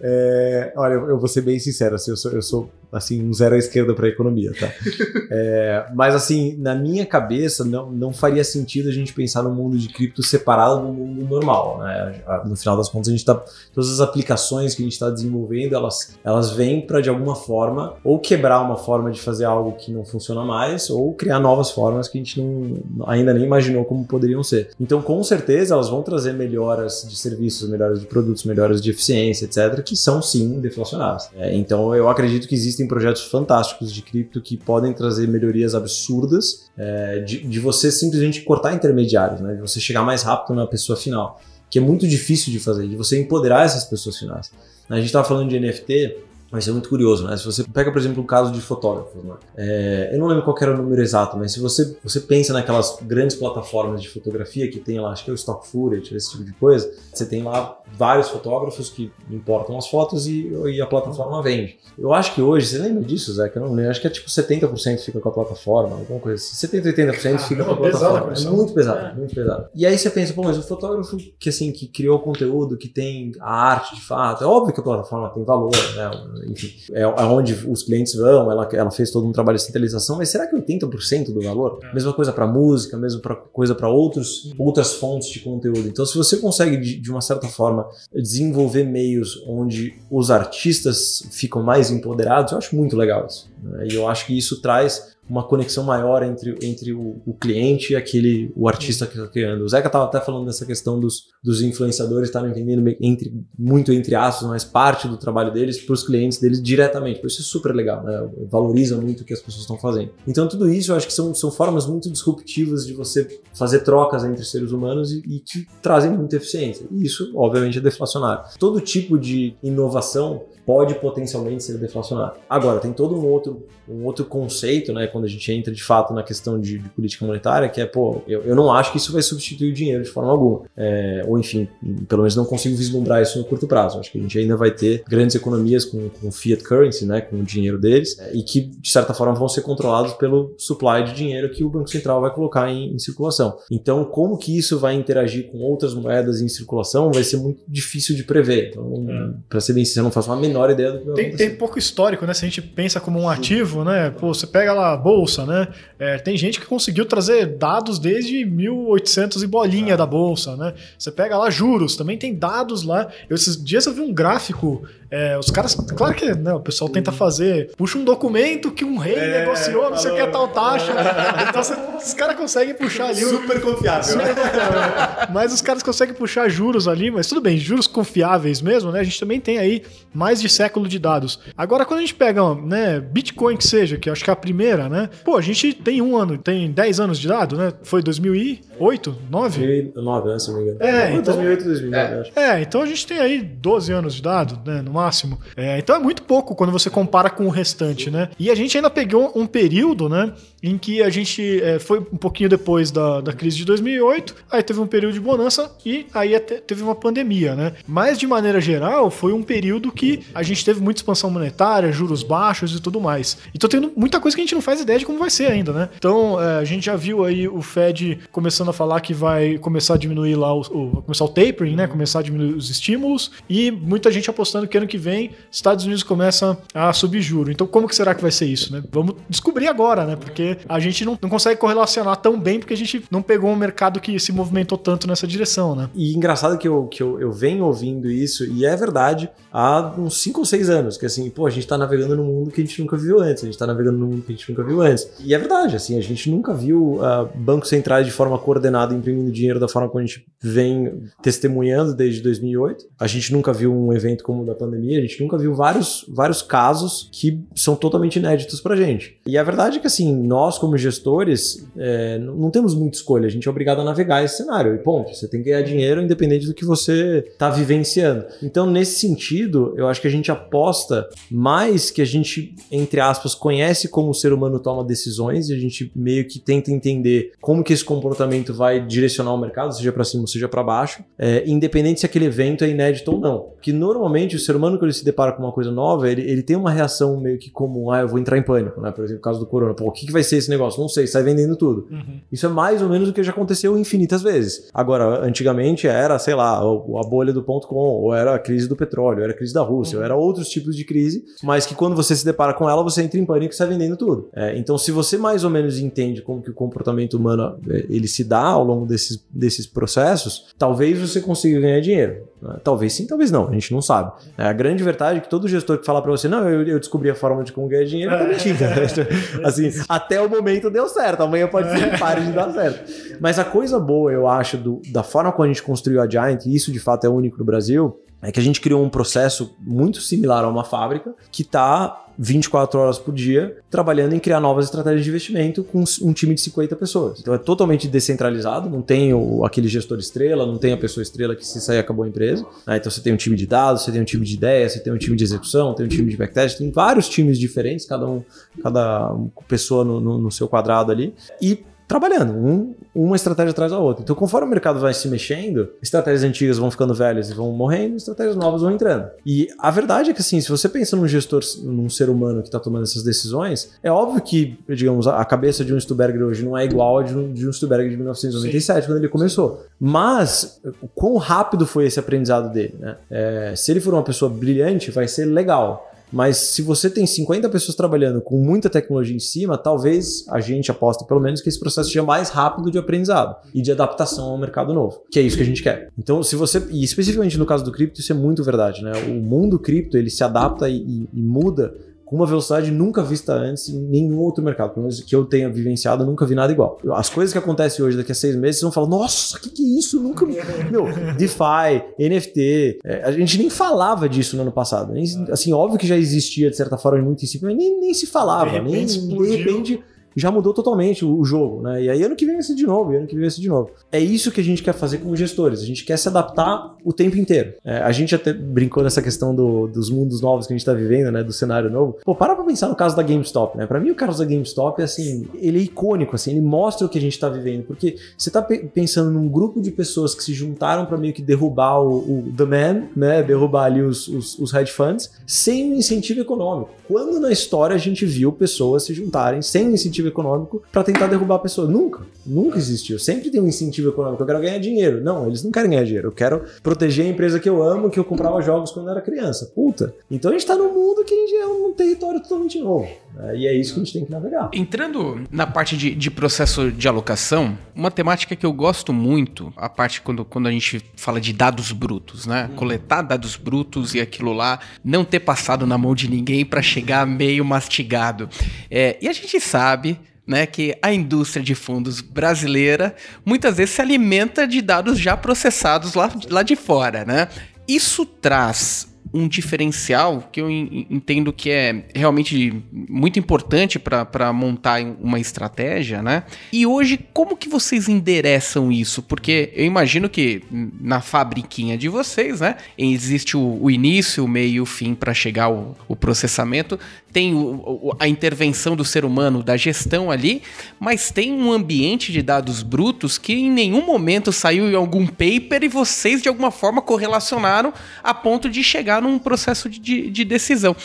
É, olha, eu, eu, vou ser bem sincero, assim, eu sou, eu sou assim, um zero à esquerda para a economia, tá? [laughs] é, mas assim, na minha cabeça, não, não faria sentido a gente pensar no mundo de cripto separado do mundo normal, né? No final das contas, a gente tá. Todas as aplicações que a gente está desenvolvendo, elas, elas vêm para de alguma forma ou quebrar uma forma de fazer algo que não funciona mais, ou criar novas formas que a gente não, ainda nem imaginou como poderiam ser. Então, com certeza, elas vão trazer melhoras de serviços, melhoras de produtos, melhoras de eficiência, etc., que são sim deflacionáveis. É, então, eu acredito que existem existem projetos fantásticos de cripto que podem trazer melhorias absurdas é, de, de, você simplesmente cortar intermediários, né? de você chegar mais rápido na pessoa final, que é muito difícil de fazer, de você empoderar essas pessoas finais. A gente estava falando de NFT, mas isso é muito curioso, né? Se você pega, por exemplo, o caso de fotógrafos, né? É, eu não lembro qual era o número exato, mas se você, você pensa naquelas grandes plataformas de fotografia que tem lá, acho que é o Stock Footage, esse tipo de coisa, você tem lá vários fotógrafos que importam as fotos e, e a plataforma vende. Eu acho que hoje, você lembra disso, Zé? Que eu não lembro, acho que é tipo 70% fica com a plataforma, alguma coisa assim. 70, 80% fica com a plataforma. É muito pesado, é. muito pesado. E aí você pensa, pô, mas o fotógrafo que assim, que criou conteúdo, que tem a arte de fato, é óbvio que a plataforma tem valor, né? Enfim, é, é onde os clientes vão, ela, ela fez todo um trabalho de centralização, mas será que 80% do valor? É. Mesma coisa para música, mesma pra, coisa para outros outras fontes de conteúdo. Então, se você consegue de, de uma certa forma desenvolver meios onde os artistas ficam mais empoderados, eu acho muito legal isso. Né? E eu acho que isso traz uma conexão maior entre, entre o, o, cliente e aquele o artista que está criando. O Zeca estava até falando dessa questão dos, dos influenciadores estarem vendendo entre, muito entre aspas, mas parte do trabalho deles para os clientes deles diretamente. Por isso é super legal, né? valoriza muito o que as pessoas estão fazendo. Então tudo isso eu acho que são, são formas muito disruptivas de você fazer trocas entre seres humanos e, e que trazem muita eficiência. E isso, obviamente, é deflacionário. Todo tipo de inovação pode potencialmente ser deflacionário. Agora, tem todo um outro, um outro conceito, né, quando a gente entra de fato na questão de, de política monetária, que é, pô, eu, eu não acho que isso vai substituir o dinheiro de forma alguma. É, ou enfim, pelo menos não consigo vislumbrar isso no curto prazo. Acho que a gente ainda vai ter grandes economias com, com fiat currency, né, com o dinheiro deles, é, e que, de certa forma, vão ser controlados pelo supply de dinheiro que o Banco Central vai colocar em, em circulação. Então, como que isso vai interagir com outras moedas em circulação vai ser muito difícil de prever. Então, é. para ser bem sincero, não faço uma menor ideia do que vai tem, tem pouco histórico, né? Se a gente pensa como um ativo, né? Pô, você pega lá bolsa, né? É, tem gente que conseguiu trazer dados desde 1800 e bolinha da bolsa, né? Você pega lá juros, também tem dados lá. Eu, esses dias eu vi um gráfico é, os caras, claro que né, o pessoal tenta fazer, puxa um documento que um rei é, negociou, não sei o que é tal taxa. [laughs] então você, os caras conseguem puxar ali. Super confiável. Super confiável. mas os caras conseguem puxar juros ali, mas tudo bem, juros confiáveis mesmo, né? A gente também tem aí mais de século de dados. Agora, quando a gente pega, né, Bitcoin que seja, que eu acho que é a primeira, né? Pô, a gente tem um ano, tem 10 anos de dado, né? Foi 2008, 9? 2009, né, se não me engano. É, então, 2008, 2009, é. acho. É, então a gente tem aí 12 anos de dado, né? No máximo. É, então é muito pouco quando você compara com o restante, né? E a gente ainda pegou um período, né? Em que a gente é, foi um pouquinho depois da, da crise de 2008, aí teve um período de bonança e aí teve uma pandemia, né? Mas de maneira geral, foi um período que a gente teve muita expansão monetária, juros baixos e tudo mais. Então tem muita coisa que a gente não faz ideia de como vai ser ainda, né? Então é, a gente já viu aí o Fed começando a falar que vai começar a diminuir lá o, o começar o tapering, né? Começar a diminuir os estímulos e muita gente apostando que ano que vem Estados Unidos começa a subir juro. Então, como que será que vai ser isso, né? Vamos descobrir agora, né? Porque a gente não, não consegue correlacionar tão bem porque a gente não pegou um mercado que se movimentou tanto nessa direção, né? E engraçado que eu, que eu, eu venho ouvindo isso, e é verdade, há uns 5 ou 6 anos, que assim, pô, a gente tá navegando num mundo que a gente nunca viu antes, a gente tá navegando num mundo que a gente nunca viu antes. E é verdade, assim, a gente nunca viu uh, bancos centrais de forma coordenada imprimindo dinheiro da forma como a gente vem testemunhando desde 2008. A gente nunca viu um evento como o da pandemia, a gente nunca viu vários, vários casos que são totalmente inéditos pra gente. E a verdade é que, assim, nós como gestores é, não temos muita escolha, a gente é obrigado a navegar esse cenário. E ponto, você tem que ganhar dinheiro independente do que você tá vivenciando. Então, nesse sentido, eu acho que a gente aposta mais que a gente, entre aspas, conhece como o ser humano toma decisões e a gente meio que tenta entender como que esse comportamento vai direcionar o mercado, seja para cima ou seja para baixo, é, independente se aquele evento é inédito ou não. Porque normalmente o ser humano, quando ele se depara com uma coisa nova, ele, ele tem uma reação meio que comum, ah, eu vou entrar em pânico, né? Por exemplo, o caso do corona. Pô, o que, que vai ser esse negócio? Não sei, sai vendendo tudo. Uhum. Isso é mais ou menos o que já aconteceu infinitas vezes. Agora, antigamente era, sei lá, a bolha do ponto com, ou era a crise do petróleo, ou era a crise da Rússia, uhum. Ou era outros tipos de crise, mas que quando você se depara com ela, você entra em pânico e sai vendendo tudo. É, então, se você mais ou menos entende como que o comportamento humano é, ele se dá ao longo desses, desses processos, talvez você consiga ganhar dinheiro. Né? Talvez sim, talvez não, a gente não sabe. É, a grande verdade é que todo gestor que fala para você, não, eu, eu, descobri a forma de como ganhar dinheiro, tá mentindo. [laughs] assim, até o momento deu certo, amanhã pode ser que pare de dar certo. Mas a coisa boa, eu acho, do, da forma como a gente construiu a Giant, e isso de fato é único no Brasil, é que a gente criou um processo muito similar a uma fábrica que está 24 horas por dia trabalhando em criar novas estratégias de investimento com um time de 50 pessoas. Então é totalmente descentralizado, não tem o, aquele gestor estrela, não tem a pessoa estrela que se sair acabou a empresa. Né? Então você tem um time de dados, você tem um time de ideias, você tem um time de execução, tem um time de backtest, tem vários times diferentes, cada um, cada pessoa no, no, no seu quadrado ali. E trabalhando, um, uma estratégia atrás da outra. Então, conforme o mercado vai se mexendo, estratégias antigas vão ficando velhas e vão morrendo, estratégias novas vão entrando. E a verdade é que, assim, se você pensa num gestor, num ser humano que está tomando essas decisões, é óbvio que, digamos, a cabeça de um Stuberger hoje não é igual a de um, de um Stuberger de 1997, Sim. quando ele começou. Mas, o quão rápido foi esse aprendizado dele, né? É, se ele for uma pessoa brilhante, vai ser legal. Mas se você tem 50 pessoas trabalhando com muita tecnologia em cima, talvez a gente aposta pelo menos que esse processo seja mais rápido de aprendizado e de adaptação ao mercado novo, que é isso que a gente quer. Então, se você, e especificamente no caso do cripto, isso é muito verdade, né? O mundo cripto, ele se adapta e, e, e muda com uma velocidade nunca vista antes em nenhum outro mercado. Pelo menos que eu tenha vivenciado, eu nunca vi nada igual. As coisas que acontecem hoje, daqui a seis meses, vocês vão falar: nossa, o que, que é isso? Nunca. [laughs] Meu, DeFi, NFT. É, a gente nem falava disso no ano passado. Nem, assim, óbvio que já existia, de certa forma, muito em cima, mas nem, nem se falava. De repente, nem, de repente já mudou totalmente o, jogo, né? E aí ano que vem vai ser de novo, e ano que vem vai ser de novo. É isso que a gente quer fazer como gestores. A gente quer se adaptar o tempo inteiro. É, a gente até brincou nessa questão do, dos mundos novos que a gente tá vivendo, né? Do cenário novo. Pô, para pra pensar no caso da GameStop, né? Pra mim, o caso da GameStop, assim, ele é icônico, assim, ele mostra o que a gente tá vivendo. Porque você tá pe pensando num grupo de pessoas que se juntaram para meio que derrubar o, o The Man, né? Derrubar ali os, os, os hedge funds, sem um incentivo econômico. Quando na história a gente viu pessoas se juntarem sem um incentivo incentivo econômico para tentar derrubar a pessoa. Nunca, nunca existiu. Sempre tem um incentivo econômico. Eu quero ganhar dinheiro. Não, eles não querem ganhar dinheiro. Eu quero proteger a empresa que eu amo, que eu comprava jogos quando eu era criança. Puta. Então a gente tá num mundo que é um território totalmente novo. Né? E é isso que a gente tem que navegar. Entrando na parte de, de processo de alocação, uma temática que eu gosto muito, a parte quando, quando a gente fala de dados brutos, né? Hum. Coletar dados brutos e aquilo lá não ter passado na mão de ninguém para chegar meio mastigado. É, e a gente sabe né, que a indústria de fundos brasileira muitas vezes se alimenta de dados já processados lá, lá de fora, né? Isso traz um diferencial que eu entendo que é realmente muito importante para montar uma estratégia, né? E hoje, como que vocês endereçam isso? Porque eu imagino que na fabriquinha de vocês, né? Existe o, o início, o meio e o fim para chegar ao, o processamento. Tem o, a intervenção do ser humano, da gestão ali, mas tem um ambiente de dados brutos que em nenhum momento saiu em algum paper e vocês de alguma forma correlacionaram a ponto de chegar num processo de, de decisão.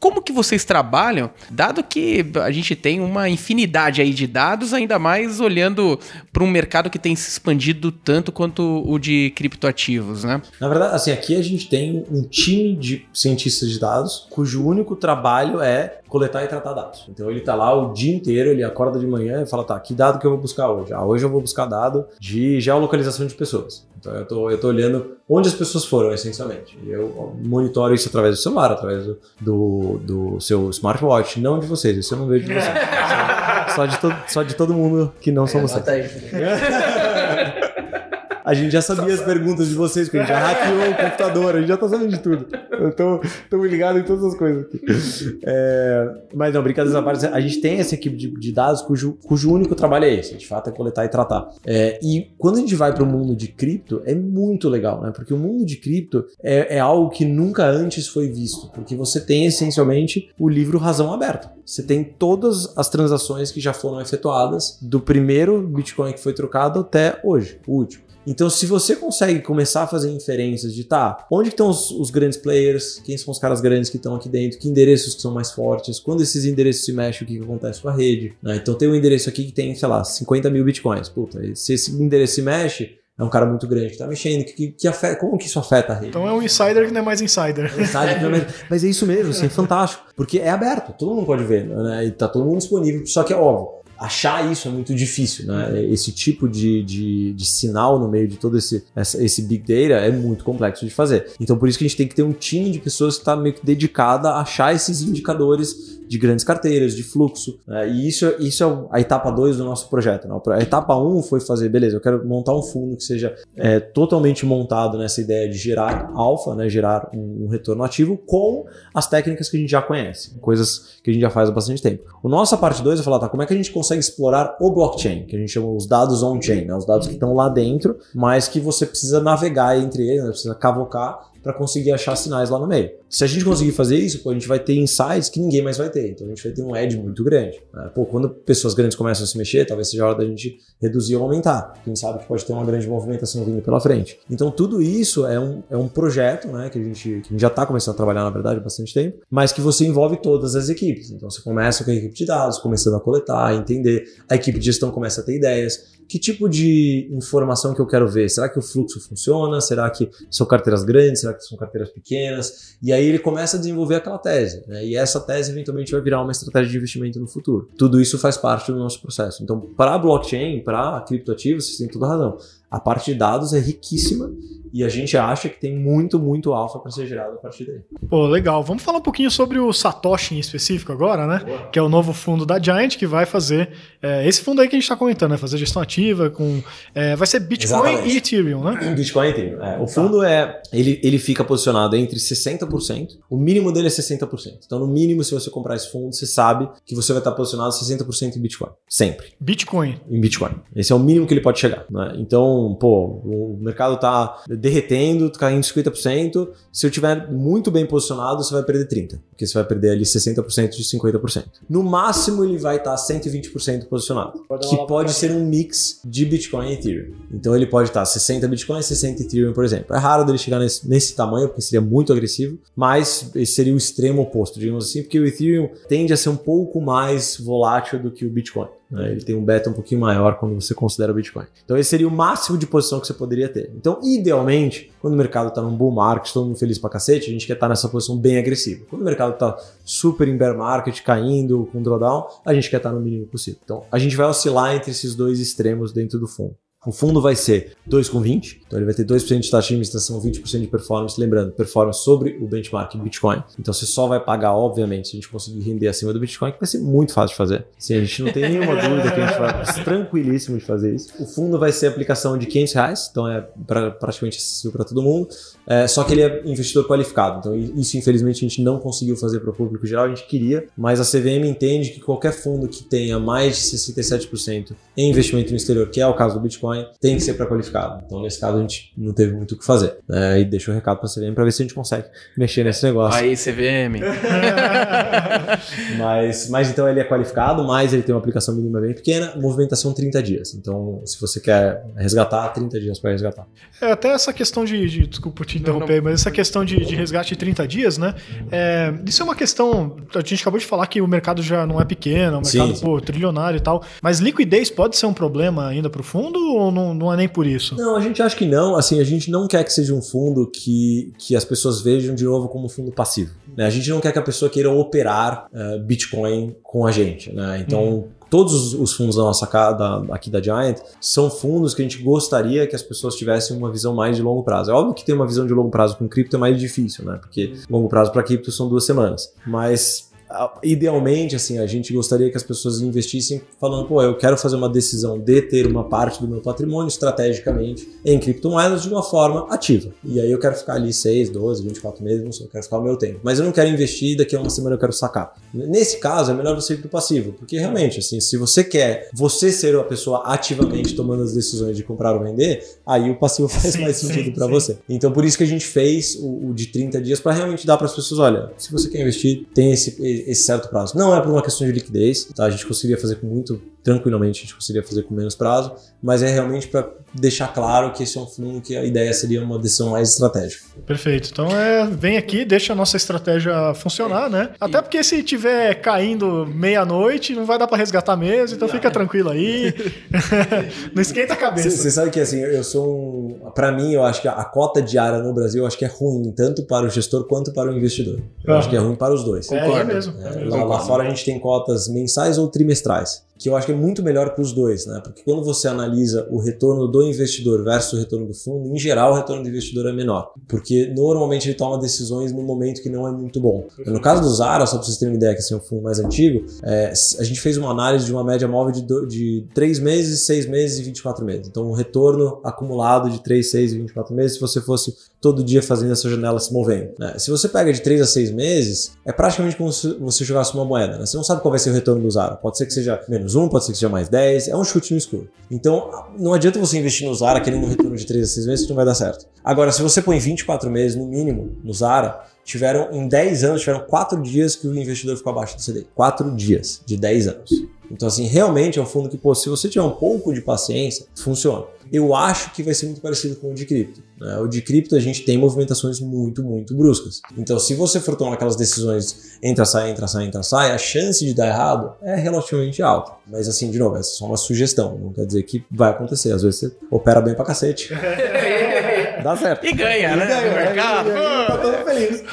Como que vocês trabalham, dado que a gente tem uma infinidade aí de dados, ainda mais olhando para um mercado que tem se expandido tanto quanto o de criptoativos, né? Na verdade, assim, aqui a gente tem um time de cientistas de dados cujo único trabalho é coletar e tratar dados. Então ele está lá o dia inteiro, ele acorda de manhã e fala, tá, que dado que eu vou buscar hoje? Ah, hoje eu vou buscar dado de geolocalização de pessoas. Então eu tô, eu tô olhando onde as pessoas foram, essencialmente. E eu monitoro isso através do celular, através do, do seu smartwatch, não de vocês, isso eu não vejo de vocês. só, [laughs] só, de to, só de todo mundo que não é, são vocês. [laughs] A gente já sabia as perguntas de vocês, porque a gente já hackeou o computador, a gente já tá sabendo de tudo. Então, estamos ligados em todas as coisas aqui. É, mas não, brincadeiras à parte, a gente tem essa equipe de, de, dados cujo, cujo único trabalho é esse, de fato, é coletar e tratar. É, e quando a gente vai para o mundo de cripto, é muito legal, né? Porque o mundo de cripto é, é algo que nunca antes foi visto, porque você tem essencialmente o livro Razão Aberto. Você tem todas as transações que já foram efetuadas do primeiro Bitcoin que foi trocado até hoje, o último. Então, se você consegue começar a fazer inferências de tá, onde estão os, os, grandes players, quem são os caras grandes que estão aqui dentro, que endereços que são mais fortes, quando esses endereços se mexem, o que, que acontece com a rede. Né? Então, tem um endereço aqui que tem, sei lá, 50 mil bitcoins. Puta, se esse endereço se mexe, é um cara muito grande que está mexendo, que, que, afeta, como que isso afeta a rede? Então é um insider que não é mais insider. É insider que não é mais, [laughs] mas é isso mesmo, assim, é fantástico, porque é aberto, todo mundo pode ver, né? E tá todo mundo disponível, só que é óbvio, achar isso é muito difícil, né? Esse tipo de, de, de sinal no meio de todo esse, esse big data é muito complexo de fazer. Então, por isso que a gente tem que ter um time de pessoas que está meio que dedicada a achar esses indicadores de grandes carteiras, de fluxo. Né? E isso, isso é a etapa 2 do nosso projeto. Né? A etapa 1 um foi fazer, beleza, eu quero montar um fundo que seja é, totalmente montado nessa ideia de gerar alfa, né? gerar um, um, retorno ativo com as técnicas que a gente já conhece, coisas que a gente já faz há bastante tempo. O nossa parte 2 é falar, tá, como é que a gente consegue explorar o blockchain, que a gente chama os dados on-chain, né? os dados que estão lá dentro, mas que você precisa navegar entre eles, né? precisa cavocar para conseguir achar sinais lá no meio. Se a gente conseguir fazer isso, pô, a gente vai ter insights que ninguém mais vai ter. Então a gente vai ter um edge muito grande. Né? Pô, quando pessoas grandes começam a se mexer, talvez seja a hora da gente reduzir ou aumentar. Quem sabe que pode ter uma grande movimentação vindo pela frente. Então tudo isso é um, é um projeto né, que, a gente, que a gente já está começando a trabalhar, na verdade, há bastante tempo, mas que você envolve todas as equipes. Então você começa com a equipe de dados, começando a coletar, entender. A equipe de gestão começa a ter ideias que tipo de informação que eu quero ver? Será que o fluxo funciona? Será que são carteiras grandes? Será que são carteiras pequenas? E aí ele começa a desenvolver aquela tese, né? E essa tese eventualmente vai virar uma estratégia de investimento no futuro. Tudo isso faz parte do nosso processo. Então, para blockchain, para criptoativos, vocês têm toda razão. A parte de dados é riquíssima e a gente acha que tem muito, muito alfa para ser gerado a partir daí. Pô, legal. Vamos falar um pouquinho sobre o Satoshi em específico agora, né? Boa. Que é o novo fundo da Giant que vai fazer é, esse fundo aí que a gente está comentando, né? Fazer gestão ativa com. É, vai ser Bitcoin Exatamente. e Ethereum, né? [clears throat] Bitcoin e Ethereum. É. O fundo é. Ele, ele fica posicionado entre 60%, o mínimo dele é 60%. Então, no mínimo, se você comprar esse fundo, você sabe que você vai estar posicionado 60% em Bitcoin. Sempre. Bitcoin. Em Bitcoin. Esse é o mínimo que ele pode chegar. Né? Então, Então, pô, o mercado tá derretendo, tá caindo 50%. Se eu tiver muito bem posicionado, você vai perder 30%, porque você vai perder ali 60% de 50%. No máximo, ele vai estar tá 120% posicionado, pode que pode ser um mix de Bitcoin e Ethereum. Então, ele pode estar tá 60 Bitcoin e 60 Ethereum, por exemplo. É raro dele chegar nesse, nesse tamanho, porque seria muito agressivo, mas esse seria o extremo oposto, digamos assim, porque o Ethereum tende a ser um pouco mais volátil do que o Bitcoin. Né? Ele tem um beta um pouquinho maior quando você considera o Bitcoin. Então esse seria o máximo de posição que você poderia ter. Então, idealmente, quando o mercado está num bull market, todo mundo feliz pra cacete, a gente quer estar tá nessa posição bem agressiva. Quando o mercado está super em bear market, caindo, com drawdown, a gente quer estar tá no mínimo possível. Então, a gente vai oscilar entre esses dois extremos dentro do fundo. O fundo vai ser 2,20, então ele vai ter 2% de taxa de administração, 20% de performance, lembrando, performance sobre o benchmark Bitcoin. Então você só vai pagar, obviamente, se a gente conseguir render acima do Bitcoin, que vai ser muito fácil de fazer. Sim, a gente não tem nenhuma [laughs] dúvida que a gente vai tranquilíssimo de fazer isso. O fundo vai ser aplicação de 500 reais, então é pra, praticamente acessível para todo mundo, é, só que ele é investidor qualificado. Então isso, infelizmente, a gente não conseguiu fazer para o público geral, a gente queria, mas a CVM entende que qualquer fundo que tenha mais de 67% em investimento no exterior, que é o caso do Bitcoin, Bitcoin tem que ser pré-qualificado. Então, nesse caso, a gente não teve muito o que fazer. Né? E deixou o recado para a CVM para ver se a gente consegue mexer nesse negócio. Aí, CVM. [laughs] mas, mas então ele é qualificado, mas ele tem uma aplicação mínima bem pequena, movimentação 30 dias. Então, se você quer resgatar, 30 dias para resgatar. É, até essa questão de, de desculpa te interromper, não, não. mas essa questão de, de resgate de 30 dias, né? É, isso é uma questão. A gente acabou de falar que o mercado já não é pequeno, é um mercado sim, pô, trilionário e tal. Mas liquidez pode ser um problema ainda para o fundo ou não, não é nem por isso? Não, a gente acha que não. Assim, a gente não quer que seja um fundo que, que as pessoas vejam de novo como um fundo passivo. Né? A gente não quer que a pessoa queira operar uh, Bitcoin com a gente. Né? Então, hum todos os fundos da nossa da, aqui da Giant são fundos que a gente gostaria que as pessoas tivessem uma visão mais de longo prazo. É óbvio que ter uma visão de longo prazo com cripto é mais difícil, né? Porque longo prazo para cripto são duas semanas. Mas idealmente, assim, a gente gostaria que as pessoas investissem falando, pô, eu quero fazer uma decisão de ter uma parte do meu patrimônio estrategicamente em criptomoedas de uma forma ativa. E aí eu quero ficar ali 6, 12, 24 meses, não sei, eu quero ficar o meu tempo. Mas eu não quero investir daqui a uma semana eu quero sacar. Nesse caso, é melhor você ir pro passivo, porque realmente, assim, se você quer você ser a pessoa ativamente tomando as decisões de comprar ou vender, aí o passivo [laughs] faz sim, mais sentido para você. Então, por isso que a gente fez o, o de 30 dias para realmente dar para as pessoas, olha, se você quer investir, tem esse esse certo prazo. Não é por uma questão de liquidez, tá? A gente conseguiria fazer com muito tranquilamente, a gente conseguiria fazer com menos prazo, mas é realmente para deixar claro que esse é um fundo que a ideia seria uma decisão mais estratégica. Perfeito. Então é, vem aqui, deixa a nossa estratégia funcionar, né? Até porque se tiver caindo meia-noite, não vai dar para resgatar mesmo, então fica tranquilo aí. [laughs] não esquenta a cabeça. Você sabe que assim, eu sou um, para mim, eu acho que a cota diária no Brasil, eu acho que é ruim tanto para o gestor quanto para o investidor. Eu ah. acho que é ruim para os dois. É, é mesmo. É, lá, lá fora a gente tem cotas mensais ou trimestrais que eu acho que é muito melhor para os dois, né? Porque quando você analisa o retorno do investidor versus o retorno do fundo, em geral o retorno do investidor é menor, porque normalmente ele toma decisões no momento que não é muito bom. No caso do Zara, só para vocês terem uma ideia que assim, é um fundo mais antigo, é, a gente fez uma análise de uma média móvel de, do, de 3 meses, 6 meses e 24 meses. Então, um retorno acumulado de 3, 6 e 24 meses se você fosse todo dia fazendo essa janela se movendo. Né? Se você pega de 3 a 6 meses, é praticamente como se você jogasse uma moeda. Né? Você não sabe qual vai ser o retorno do Zara. Pode ser que seja menos menos 1, pode ser que seja mais 10, é um chute no escuro. Então, não adianta você investir no Zara querendo um retorno de 3 a 6 meses que não vai dar certo. Agora, se você põe 24 meses no mínimo no Zara, tiveram em 10 anos, tiveram 4 dias que o investidor ficou abaixo do CDI. 4 dias de 10 anos. Então, assim, realmente é um fundo que, pô, se você tiver um pouco de paciência, funciona. Eu acho que vai ser muito parecido com o de cripto. Né? O de cripto a gente tem movimentações muito, muito bruscas. Então, se você for tomar aquelas decisões entra, sai, entra, sai, entra, sai, a chance de dar errado é relativamente alta. Mas, assim, de novo, essa é só uma sugestão. Não quer dizer que vai acontecer. Às vezes você opera bem pra cacete. [laughs] [laughs] Dá certo. E ganha, e né? Ganha, no mercado. Tá todo feliz.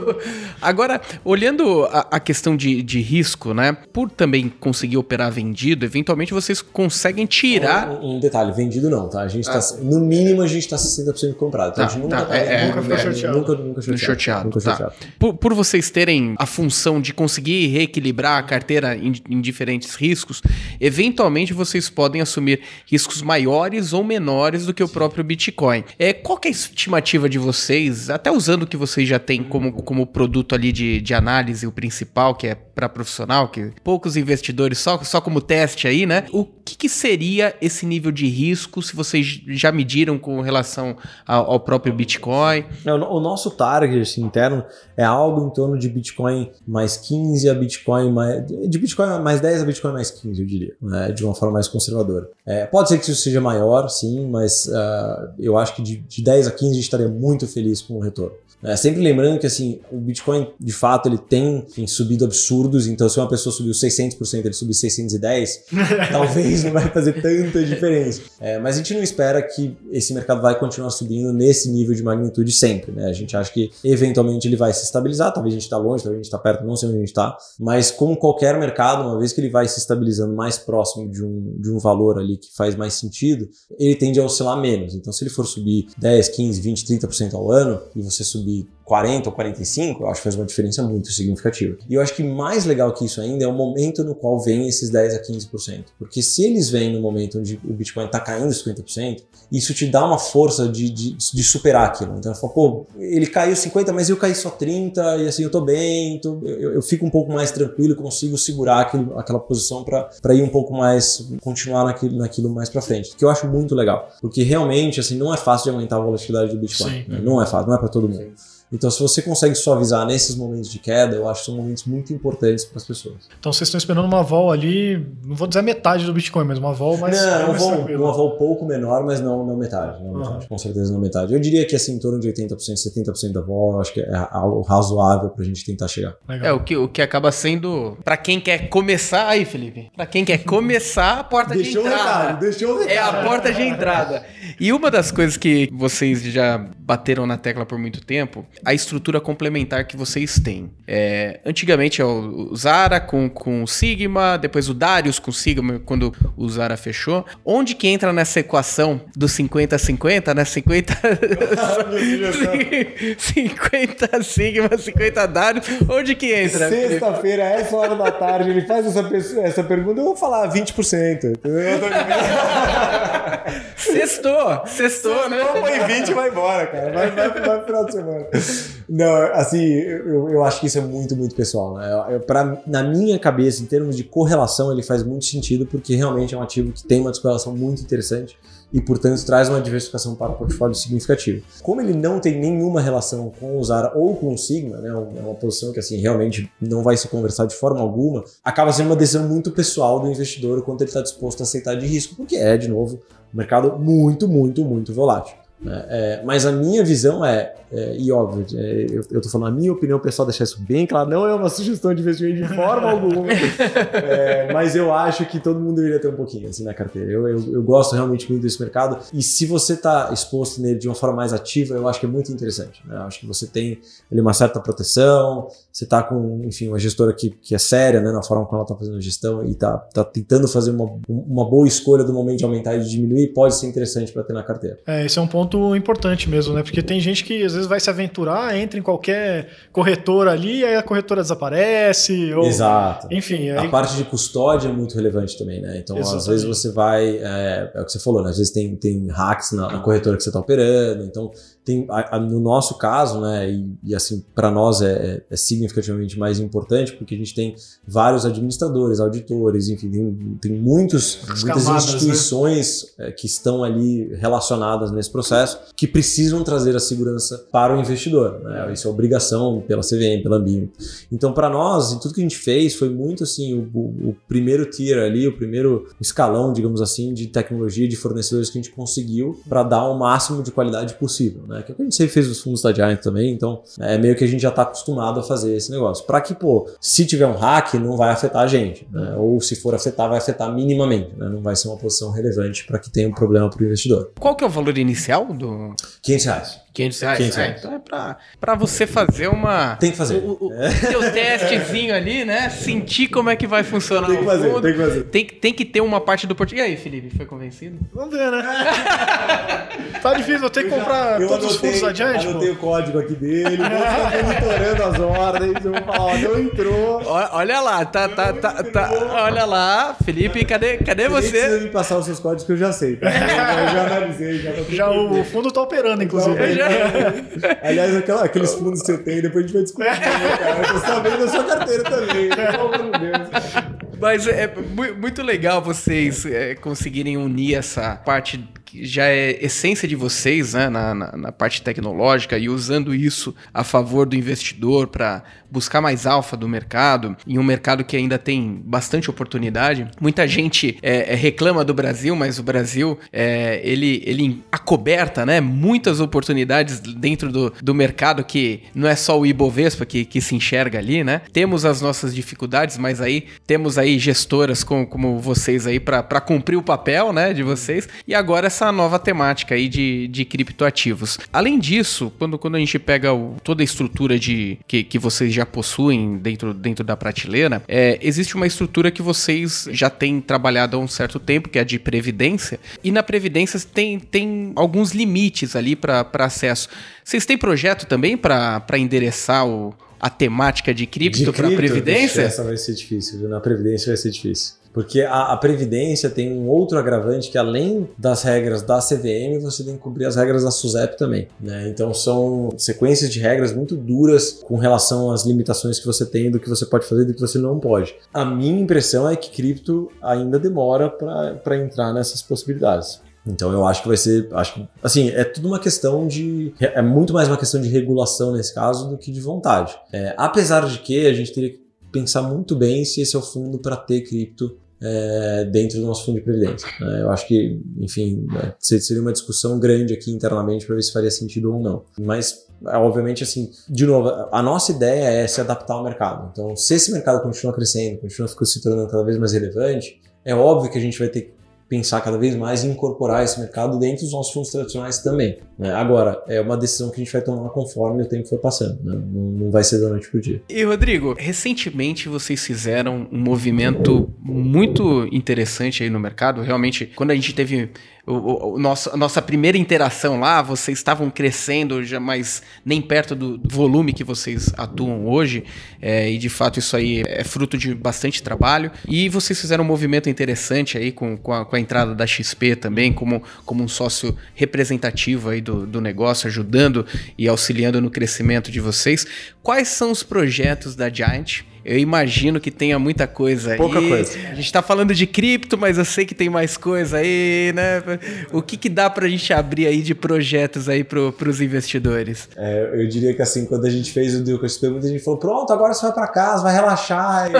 [laughs] Agora, olhando a, a questão de, de, risco, né? Por também conseguir operar vendido, eventualmente vocês conseguem tirar. Um, um detalhe, vendido não, tá? A gente tá. Ah. No mínimo, a gente tá 60% comprado. Então tá, a gente nunca, tá, é, nunca foi sorteado. Nunca, nunca sorteado. sorteado, nunca tá. Por, por vocês terem a função de conseguir reequilibrar a carteira em, em diferentes riscos, eventualmente vocês podem assumir riscos maiores ou menores do que o próprio Bitcoin. É qual é a estimativa de vocês, até usando o que vocês já têm como, como produto ali de, de análise, o principal, que é para profissional, que poucos investidores só, só como teste aí, né? O que, que seria esse nível de risco, se vocês já mediram com relação ao, ao próprio Bitcoin? É, o, nosso target assim, interno é algo em torno de Bitcoin mais 15 a Bitcoin mais. De Bitcoin mais 10 a Bitcoin mais 15, eu diria, né? de uma forma mais conservadora. É, pode ser que isso seja maior, sim, mas uh, eu acho que de, de 10 a 15 a gente estaria muito feliz com o retorno. É, sempre lembrando que assim, o Bitcoin, de fato, ele tem enfim, subido absurdos, então se uma pessoa subiu 600%, ele subir 610, [laughs] talvez não vai fazer tanta diferença. É, mas a gente não espera que esse mercado vai continuar subindo nesse nível de magnitude sempre, né? A gente acha que eventualmente ele vai se estabilizar, talvez a gente está longe, talvez a gente está perto, não sei onde a gente está, mas como qualquer mercado, uma vez que ele vai se estabilizando mais próximo de um, de um valor ali que faz mais sentido, ele tende a oscilar menos. Então se ele for subir 10, 15, 20, 30% ao ano e você subir be 40 ou 45, eu acho que faz uma diferença muito significativa. E eu acho que mais legal que isso ainda é o momento no qual vem esses 10 a 15%. Porque se eles vêm no momento onde o Bitcoin está caindo 50%, isso te dá uma força de, de, de superar aquilo. Então, fala, pô, ele caiu 50, mas eu caí só 30, e assim, eu tô bem, tô, eu, eu, fico um pouco mais tranquilo e consigo segurar aquilo, aquela posição para ir um pouco mais, continuar naquilo, naquilo mais para frente. Que eu acho muito legal. Porque realmente, assim, não é fácil de aumentar a volatilidade do Bitcoin. Né? Não é fácil, não é para todo mundo. Sim. Então, se você consegue suavizar nesses momentos de queda, eu acho que são momentos muito importantes para as pessoas. Então, vocês estão esperando uma vol ali, não vou dizer metade do Bitcoin, mas uma vol mais. Não, mais uma, vol, uma vol pouco menor, mas não, não metade. Não metade uhum. Com certeza não metade. Eu diria que assim, em torno de 80%, 70% da vol, eu acho que é algo razoável para a gente tentar chegar. Legal. É, o que, o que acaba sendo. Para quem quer começar. Aí, Felipe. Para quem quer começar, a porta deixou de entrada. Recado, deixou o recado. É a porta de entrada. E uma das coisas que vocês já bateram na tecla por muito tempo, a estrutura complementar que vocês têm. É, antigamente é o Zara com, com o Sigma, depois o Darius com o Sigma quando o Zara fechou. Onde que entra nessa equação do 50-50, né? 50... 50 [laughs] Sigma, 50 Darius, onde que entra? Sexta-feira, essa hora da tarde, ele faz essa, essa pergunta, eu vou falar 20%. Sextou, sextou, né? Põe 20 e vai embora, cara. Vai, vai, vai pro final de semana. Não, assim, eu, eu acho que isso é muito, muito pessoal. Né? Eu, pra, na minha cabeça, em termos de correlação, ele faz muito sentido, porque realmente é um ativo que tem uma descorrelação muito interessante e, portanto, traz uma diversificação para o portfólio significativa. Como ele não tem nenhuma relação com o Zara ou com o Sigma, né, é uma posição que assim realmente não vai se conversar de forma alguma, acaba sendo uma decisão muito pessoal do investidor quanto ele está disposto a aceitar de risco, porque é, de novo, um mercado muito, muito, muito volátil. Né? É, mas a minha visão é, é e óbvio, é, eu, eu tô falando a minha opinião pessoal, deixar isso bem claro, não é uma sugestão de investimento de forma alguma, [laughs] é, mas eu acho que todo mundo deveria ter um pouquinho assim na carteira. Eu, eu, eu gosto realmente muito desse mercado e se você está exposto nele de uma forma mais ativa, eu acho que é muito interessante. Né? Eu acho que você tem ali uma certa proteção, você está com, enfim, uma gestora que, que é séria né, na forma como ela está fazendo a gestão e está tá tentando fazer uma, uma boa escolha do momento de aumentar e de diminuir, pode ser interessante para ter na carteira. É, esse é um ponto importante mesmo, né? Porque tem gente que às vezes vai se aventurar, entra em qualquer corretora ali, aí a corretora desaparece. Ou, Exato. Enfim. Aí... A parte de custódia é muito relevante também, né? Então, Exatamente. às vezes você vai. É, é, o que você falou, né? Às vezes tem, tem hacks na, na corretora que você está operando. Então, tem, a, a, no nosso caso, né, e, e assim, para nós é, é, é, significativamente mais importante, porque a gente tem vários administradores, auditores, enfim, tem, tem muitos, muitas camadas, né? instituições né? que estão ali relacionadas nesse processo que precisam trazer a segurança para o investidor. Né? Isso é obrigação pela CVM, pela Ambim. Então, para nós, tudo que a gente fez foi muito assim, o, o, o primeiro tier ali, o primeiro escalão, digamos assim, de tecnologia, de fornecedores que a gente conseguiu para dar o máximo de qualidade possível. Né? Né? Que é que a gente sempre fez os fundos da Giant também, então é meio que a gente já está acostumado a fazer esse negócio. Para que, pô, se tiver um hack, não vai afetar a gente, né? Ou se for afetar, vai afetar minimamente, né? Não vai ser uma posição relevante para que tenha um problema para o investidor. Qual que é o valor inicial do... 500 reais. 500 reais? 500 É, reais. então é pra, pra você fazer uma... Tem que fazer. O, o, o seu [laughs] testezinho ali, né? Sentir como é que vai funcionar Tem que o fazer, fundo. tem que fazer. Tem, que- tem que ter uma parte do portfólio. E aí, Felipe, foi convencido? Vamos ver, né? [laughs] tá difícil, eu tenho que comprar Eu todos os anotei- fundos da Giant, Anotei pô. o código aqui dele, vou ficar monitorando as ordens, eu vou falar, ó, não entrou. Olha, olha lá, tá, tá, tá, tá- Olha lá, Felipe, cadê, cadê Você nem precisa você? me passar os seus códigos que eu já sei, tá? Eu já analisei, já tá Já o fundo tá operando, inclusive. [laughs] Aliás, aquela- aqueles fundos que você tem, depois a gente vai discutir, né, cara? Eu tô sabendo da sua carteira também. Pelo de Deus. Mas é mu- muito legal vocês é, conseguirem unir essa parte que já é essência de vocês, né, na, na- na parte tecnológica e usando isso a favor do investidor para buscar mais alfa do mercado, em um mercado que ainda tem bastante oportunidade. Muita gente é, é, reclama do Brasil, mas o Brasil é, ele, ele acoberta, né, muitas oportunidades dentro do, do mercado que não é só o Ibovespa que, que se enxerga ali, né? Temos as nossas dificuldades, mas aí temos aí gestoras com- como vocês aí para cumprir o papel, né, de vocês. E agora essa nova temática aí de, de criptoativos. Além disso, quando, quando a gente pega o- toda a estrutura de que, que vocês já possuem dentro, dentro da prateleira, é, existe uma estrutura que vocês já têm trabalhado há um certo tempo, que é a de previdência. E na previdência tem, tem alguns limites ali para acesso. Vocês têm projeto também para endereçar o, a temática de cripto para cripto, previdência? vixe, Essa vai ser difícil, viu? Na Previdência vai ser difícil. Porque a, a Previdência tem um outro agravante que, além das regras da CVM, você tem que cumprir as regras da SUSEP também. Né? Então, são sequências de regras muito duras com relação às limitações que você tem, do que você pode fazer e do que você não pode. A minha impressão é que cripto ainda demora para entrar nessas possibilidades. Então eu acho que vai ser, acho assim, é tudo uma questão de, é muito mais uma questão de regulação nesse caso do que de vontade. É, apesar de que a gente teria que pensar muito bem se esse é o fundo para ter cripto é, dentro do nosso fundo de previdência. né? eu acho que, enfim, né, se- seria uma discussão grande aqui internamente para ver se faria sentido ou não. Mas é, obviamente, assim, de novo, a nossa ideia é se adaptar ao mercado. Então, se esse mercado continua crescendo, continua se tornando cada vez mais relevante, é óbvio que a gente vai ter que pensar cada vez mais em incorporar esse mercado dentro dos nossos fundos tradicionais também. né? Agora, é uma decisão que a gente vai tomar conforme o tempo for passando. né? Não, não vai ser da noite pro dia. E Rodrigo, recentemente vocês fizeram um movimento muito interessante aí no mercado. Realmente, quando a gente teve o, o- nosso, a nossa primeira interação lá, vocês estavam crescendo já, mas nem perto do volume que vocês atuam hoje. É, e de fato isso aí é fruto de bastante trabalho. E vocês fizeram um movimento interessante aí com, com, a, com a entrada da XP também, como, como um sócio representativo aí do, do negócio, ajudando e auxiliando no crescimento de vocês. Quais são os projetos da Giant? Eu imagino que tenha muita coisa aí. Pouca coisa. A gente tá falando de cripto, mas eu sei que tem mais coisa aí, né? O que, que dá pra gente abrir aí de projetos aí pro, pros investidores? É, eu diria que assim, quando a gente fez o deal com a muita gente falou: pronto, agora você vai pra casa, vai relaxar. [laughs]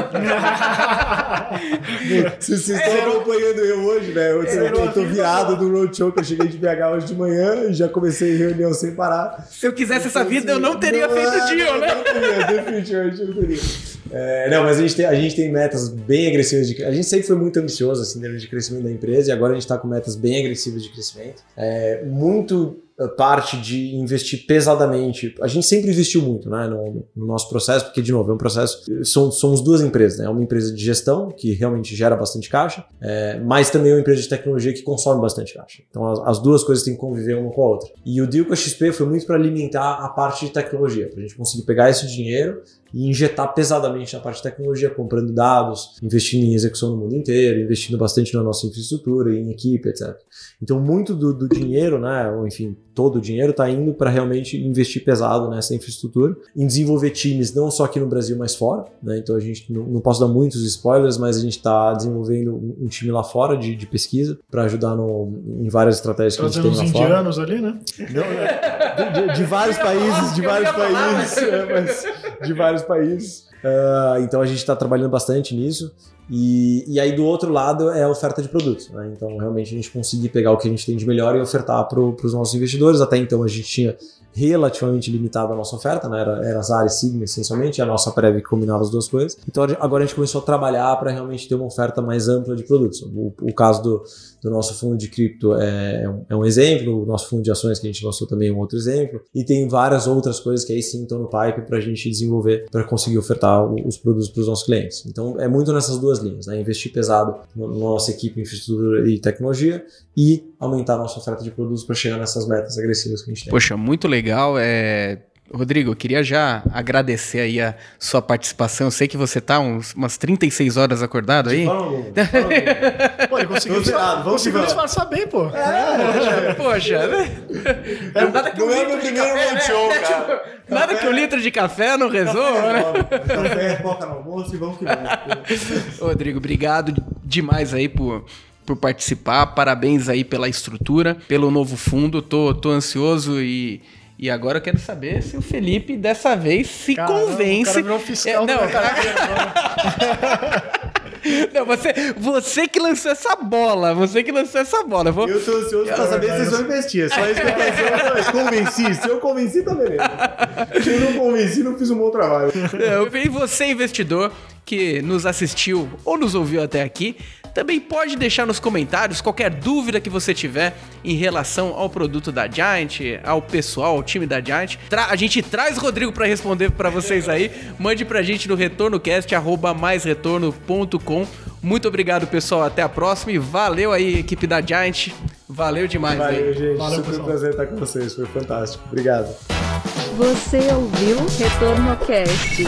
Vocês vocês estão acompanhando eu hoje, né? Eu, eu, eu tô viado do roadshow que eu cheguei de BH hoje de manhã e já comecei reunião sem parar. Se eu quisesse essa vida, eu não teria Não, feito o é, deal, né? Não teria, definitivamente não teria. É, não, mas a gente, tem, a gente tem metas bem agressivas de A gente sempre foi muito ambicioso assim, de crescimento da empresa e agora a gente está com metas bem agressivas de crescimento. É, muito parte de investir pesadamente. A gente sempre investiu muito né, no, no nosso processo, porque, de novo, é um processo. São, somos duas empresas, né? É uma empresa de gestão, que realmente gera bastante caixa, é, mas também é uma empresa de tecnologia que consome bastante caixa. Então, as, as duas coisas têm que conviver uma com a outra. E o deal com a XP foi muito para alimentar a parte de tecnologia, para a gente conseguir pegar esse dinheiro e injetar pesadamente na parte de tecnologia, comprando dados, investindo em execução no mundo inteiro, investindo bastante na nossa infraestrutura, em equipe, etc. Então, muito do, do dinheiro, né, ou enfim, todo o dinheiro está indo para realmente investir pesado nessa infraestrutura, em desenvolver times não só aqui no Brasil, mas fora. Né? Então, a gente não, não posso dar muitos spoilers, mas a gente está desenvolvendo um, um time lá fora de, de pesquisa para ajudar no, em várias estratégias que a gente tem lá fora. indianos ali, né? Não, é, de, de- de vários países, de vários países, é, mas de vários países. Ah, então a gente está trabalhando bastante nisso. E, e aí do outro lado é a oferta de produtos. Né? Então realmente a gente conseguir pegar o que a gente tem de melhor e ofertar para os nossos investidores. Até então a gente tinha relativamente limitada a nossa oferta, né? Era, era Zara e Sigma essencialmente, a nossa prévia que combinava as duas coisas. Então agora a gente começou a trabalhar para realmente ter uma oferta mais ampla de produtos. O, o caso do, do, nosso fundo de cripto é, é, um, é, um, exemplo, o nosso fundo de ações que a gente lançou também é um outro exemplo, e tem várias outras coisas que aí sim estão no pipe para a gente desenvolver para conseguir ofertar os produtos para os nossos clientes. Então é muito nessas duas linhas, né? Investir pesado na nossa equipe, infraestrutura e tecnologia e aumentar a nossa oferta de produtos para chegar nessas metas agressivas que a gente tem. Poxa, muito legal. É... Rodrigo, eu queria já agradecer aí a sua participação. Eu sei que você tá uns, umas 36 horas acordado aí. Fala, [laughs] pô, ele conseguiu, disfarçar, conseguiu disfarçar bem, pô. É, poxa, né? É, nada que um é litro de café, né? show, é, tipo, nada que um litro de café não resolva, café, né? Café, no almoço e vamos que vamos. [laughs] Rodrigo, obrigado demais aí por por participar. Parabéns aí pela estrutura, pelo novo fundo. Tô, tô ansioso e. E agora eu quero saber se o Felipe dessa vez se Caramba, convence. O cara fiscal é, não, [laughs] não, você, você que lançou essa bola, você que lançou essa bola. Vou... Eu tô ansioso pra saber se vocês vão investir. É só isso que eu quero Convenci. Se eu convenci, tá beleza. Se eu não convenci, não fiz um bom trabalho. E você, investidor, que nos assistiu ou nos ouviu até aqui, também pode deixar nos comentários qualquer dúvida que você tiver em relação ao produto da Giant, ao pessoal, ao time da Giant. Tra a gente traz o Rodrigo para responder para vocês aí. Mande pra gente no retornocast@maisretorno.com. Muito obrigado, pessoal. Até a próxima e valeu aí, equipe da Giant. Valeu demais. Valeu, aí. gente. Valeu, Super pessoal. prazer estar com vocês. Foi fantástico. Obrigado. Você ouviu Retorno Cast.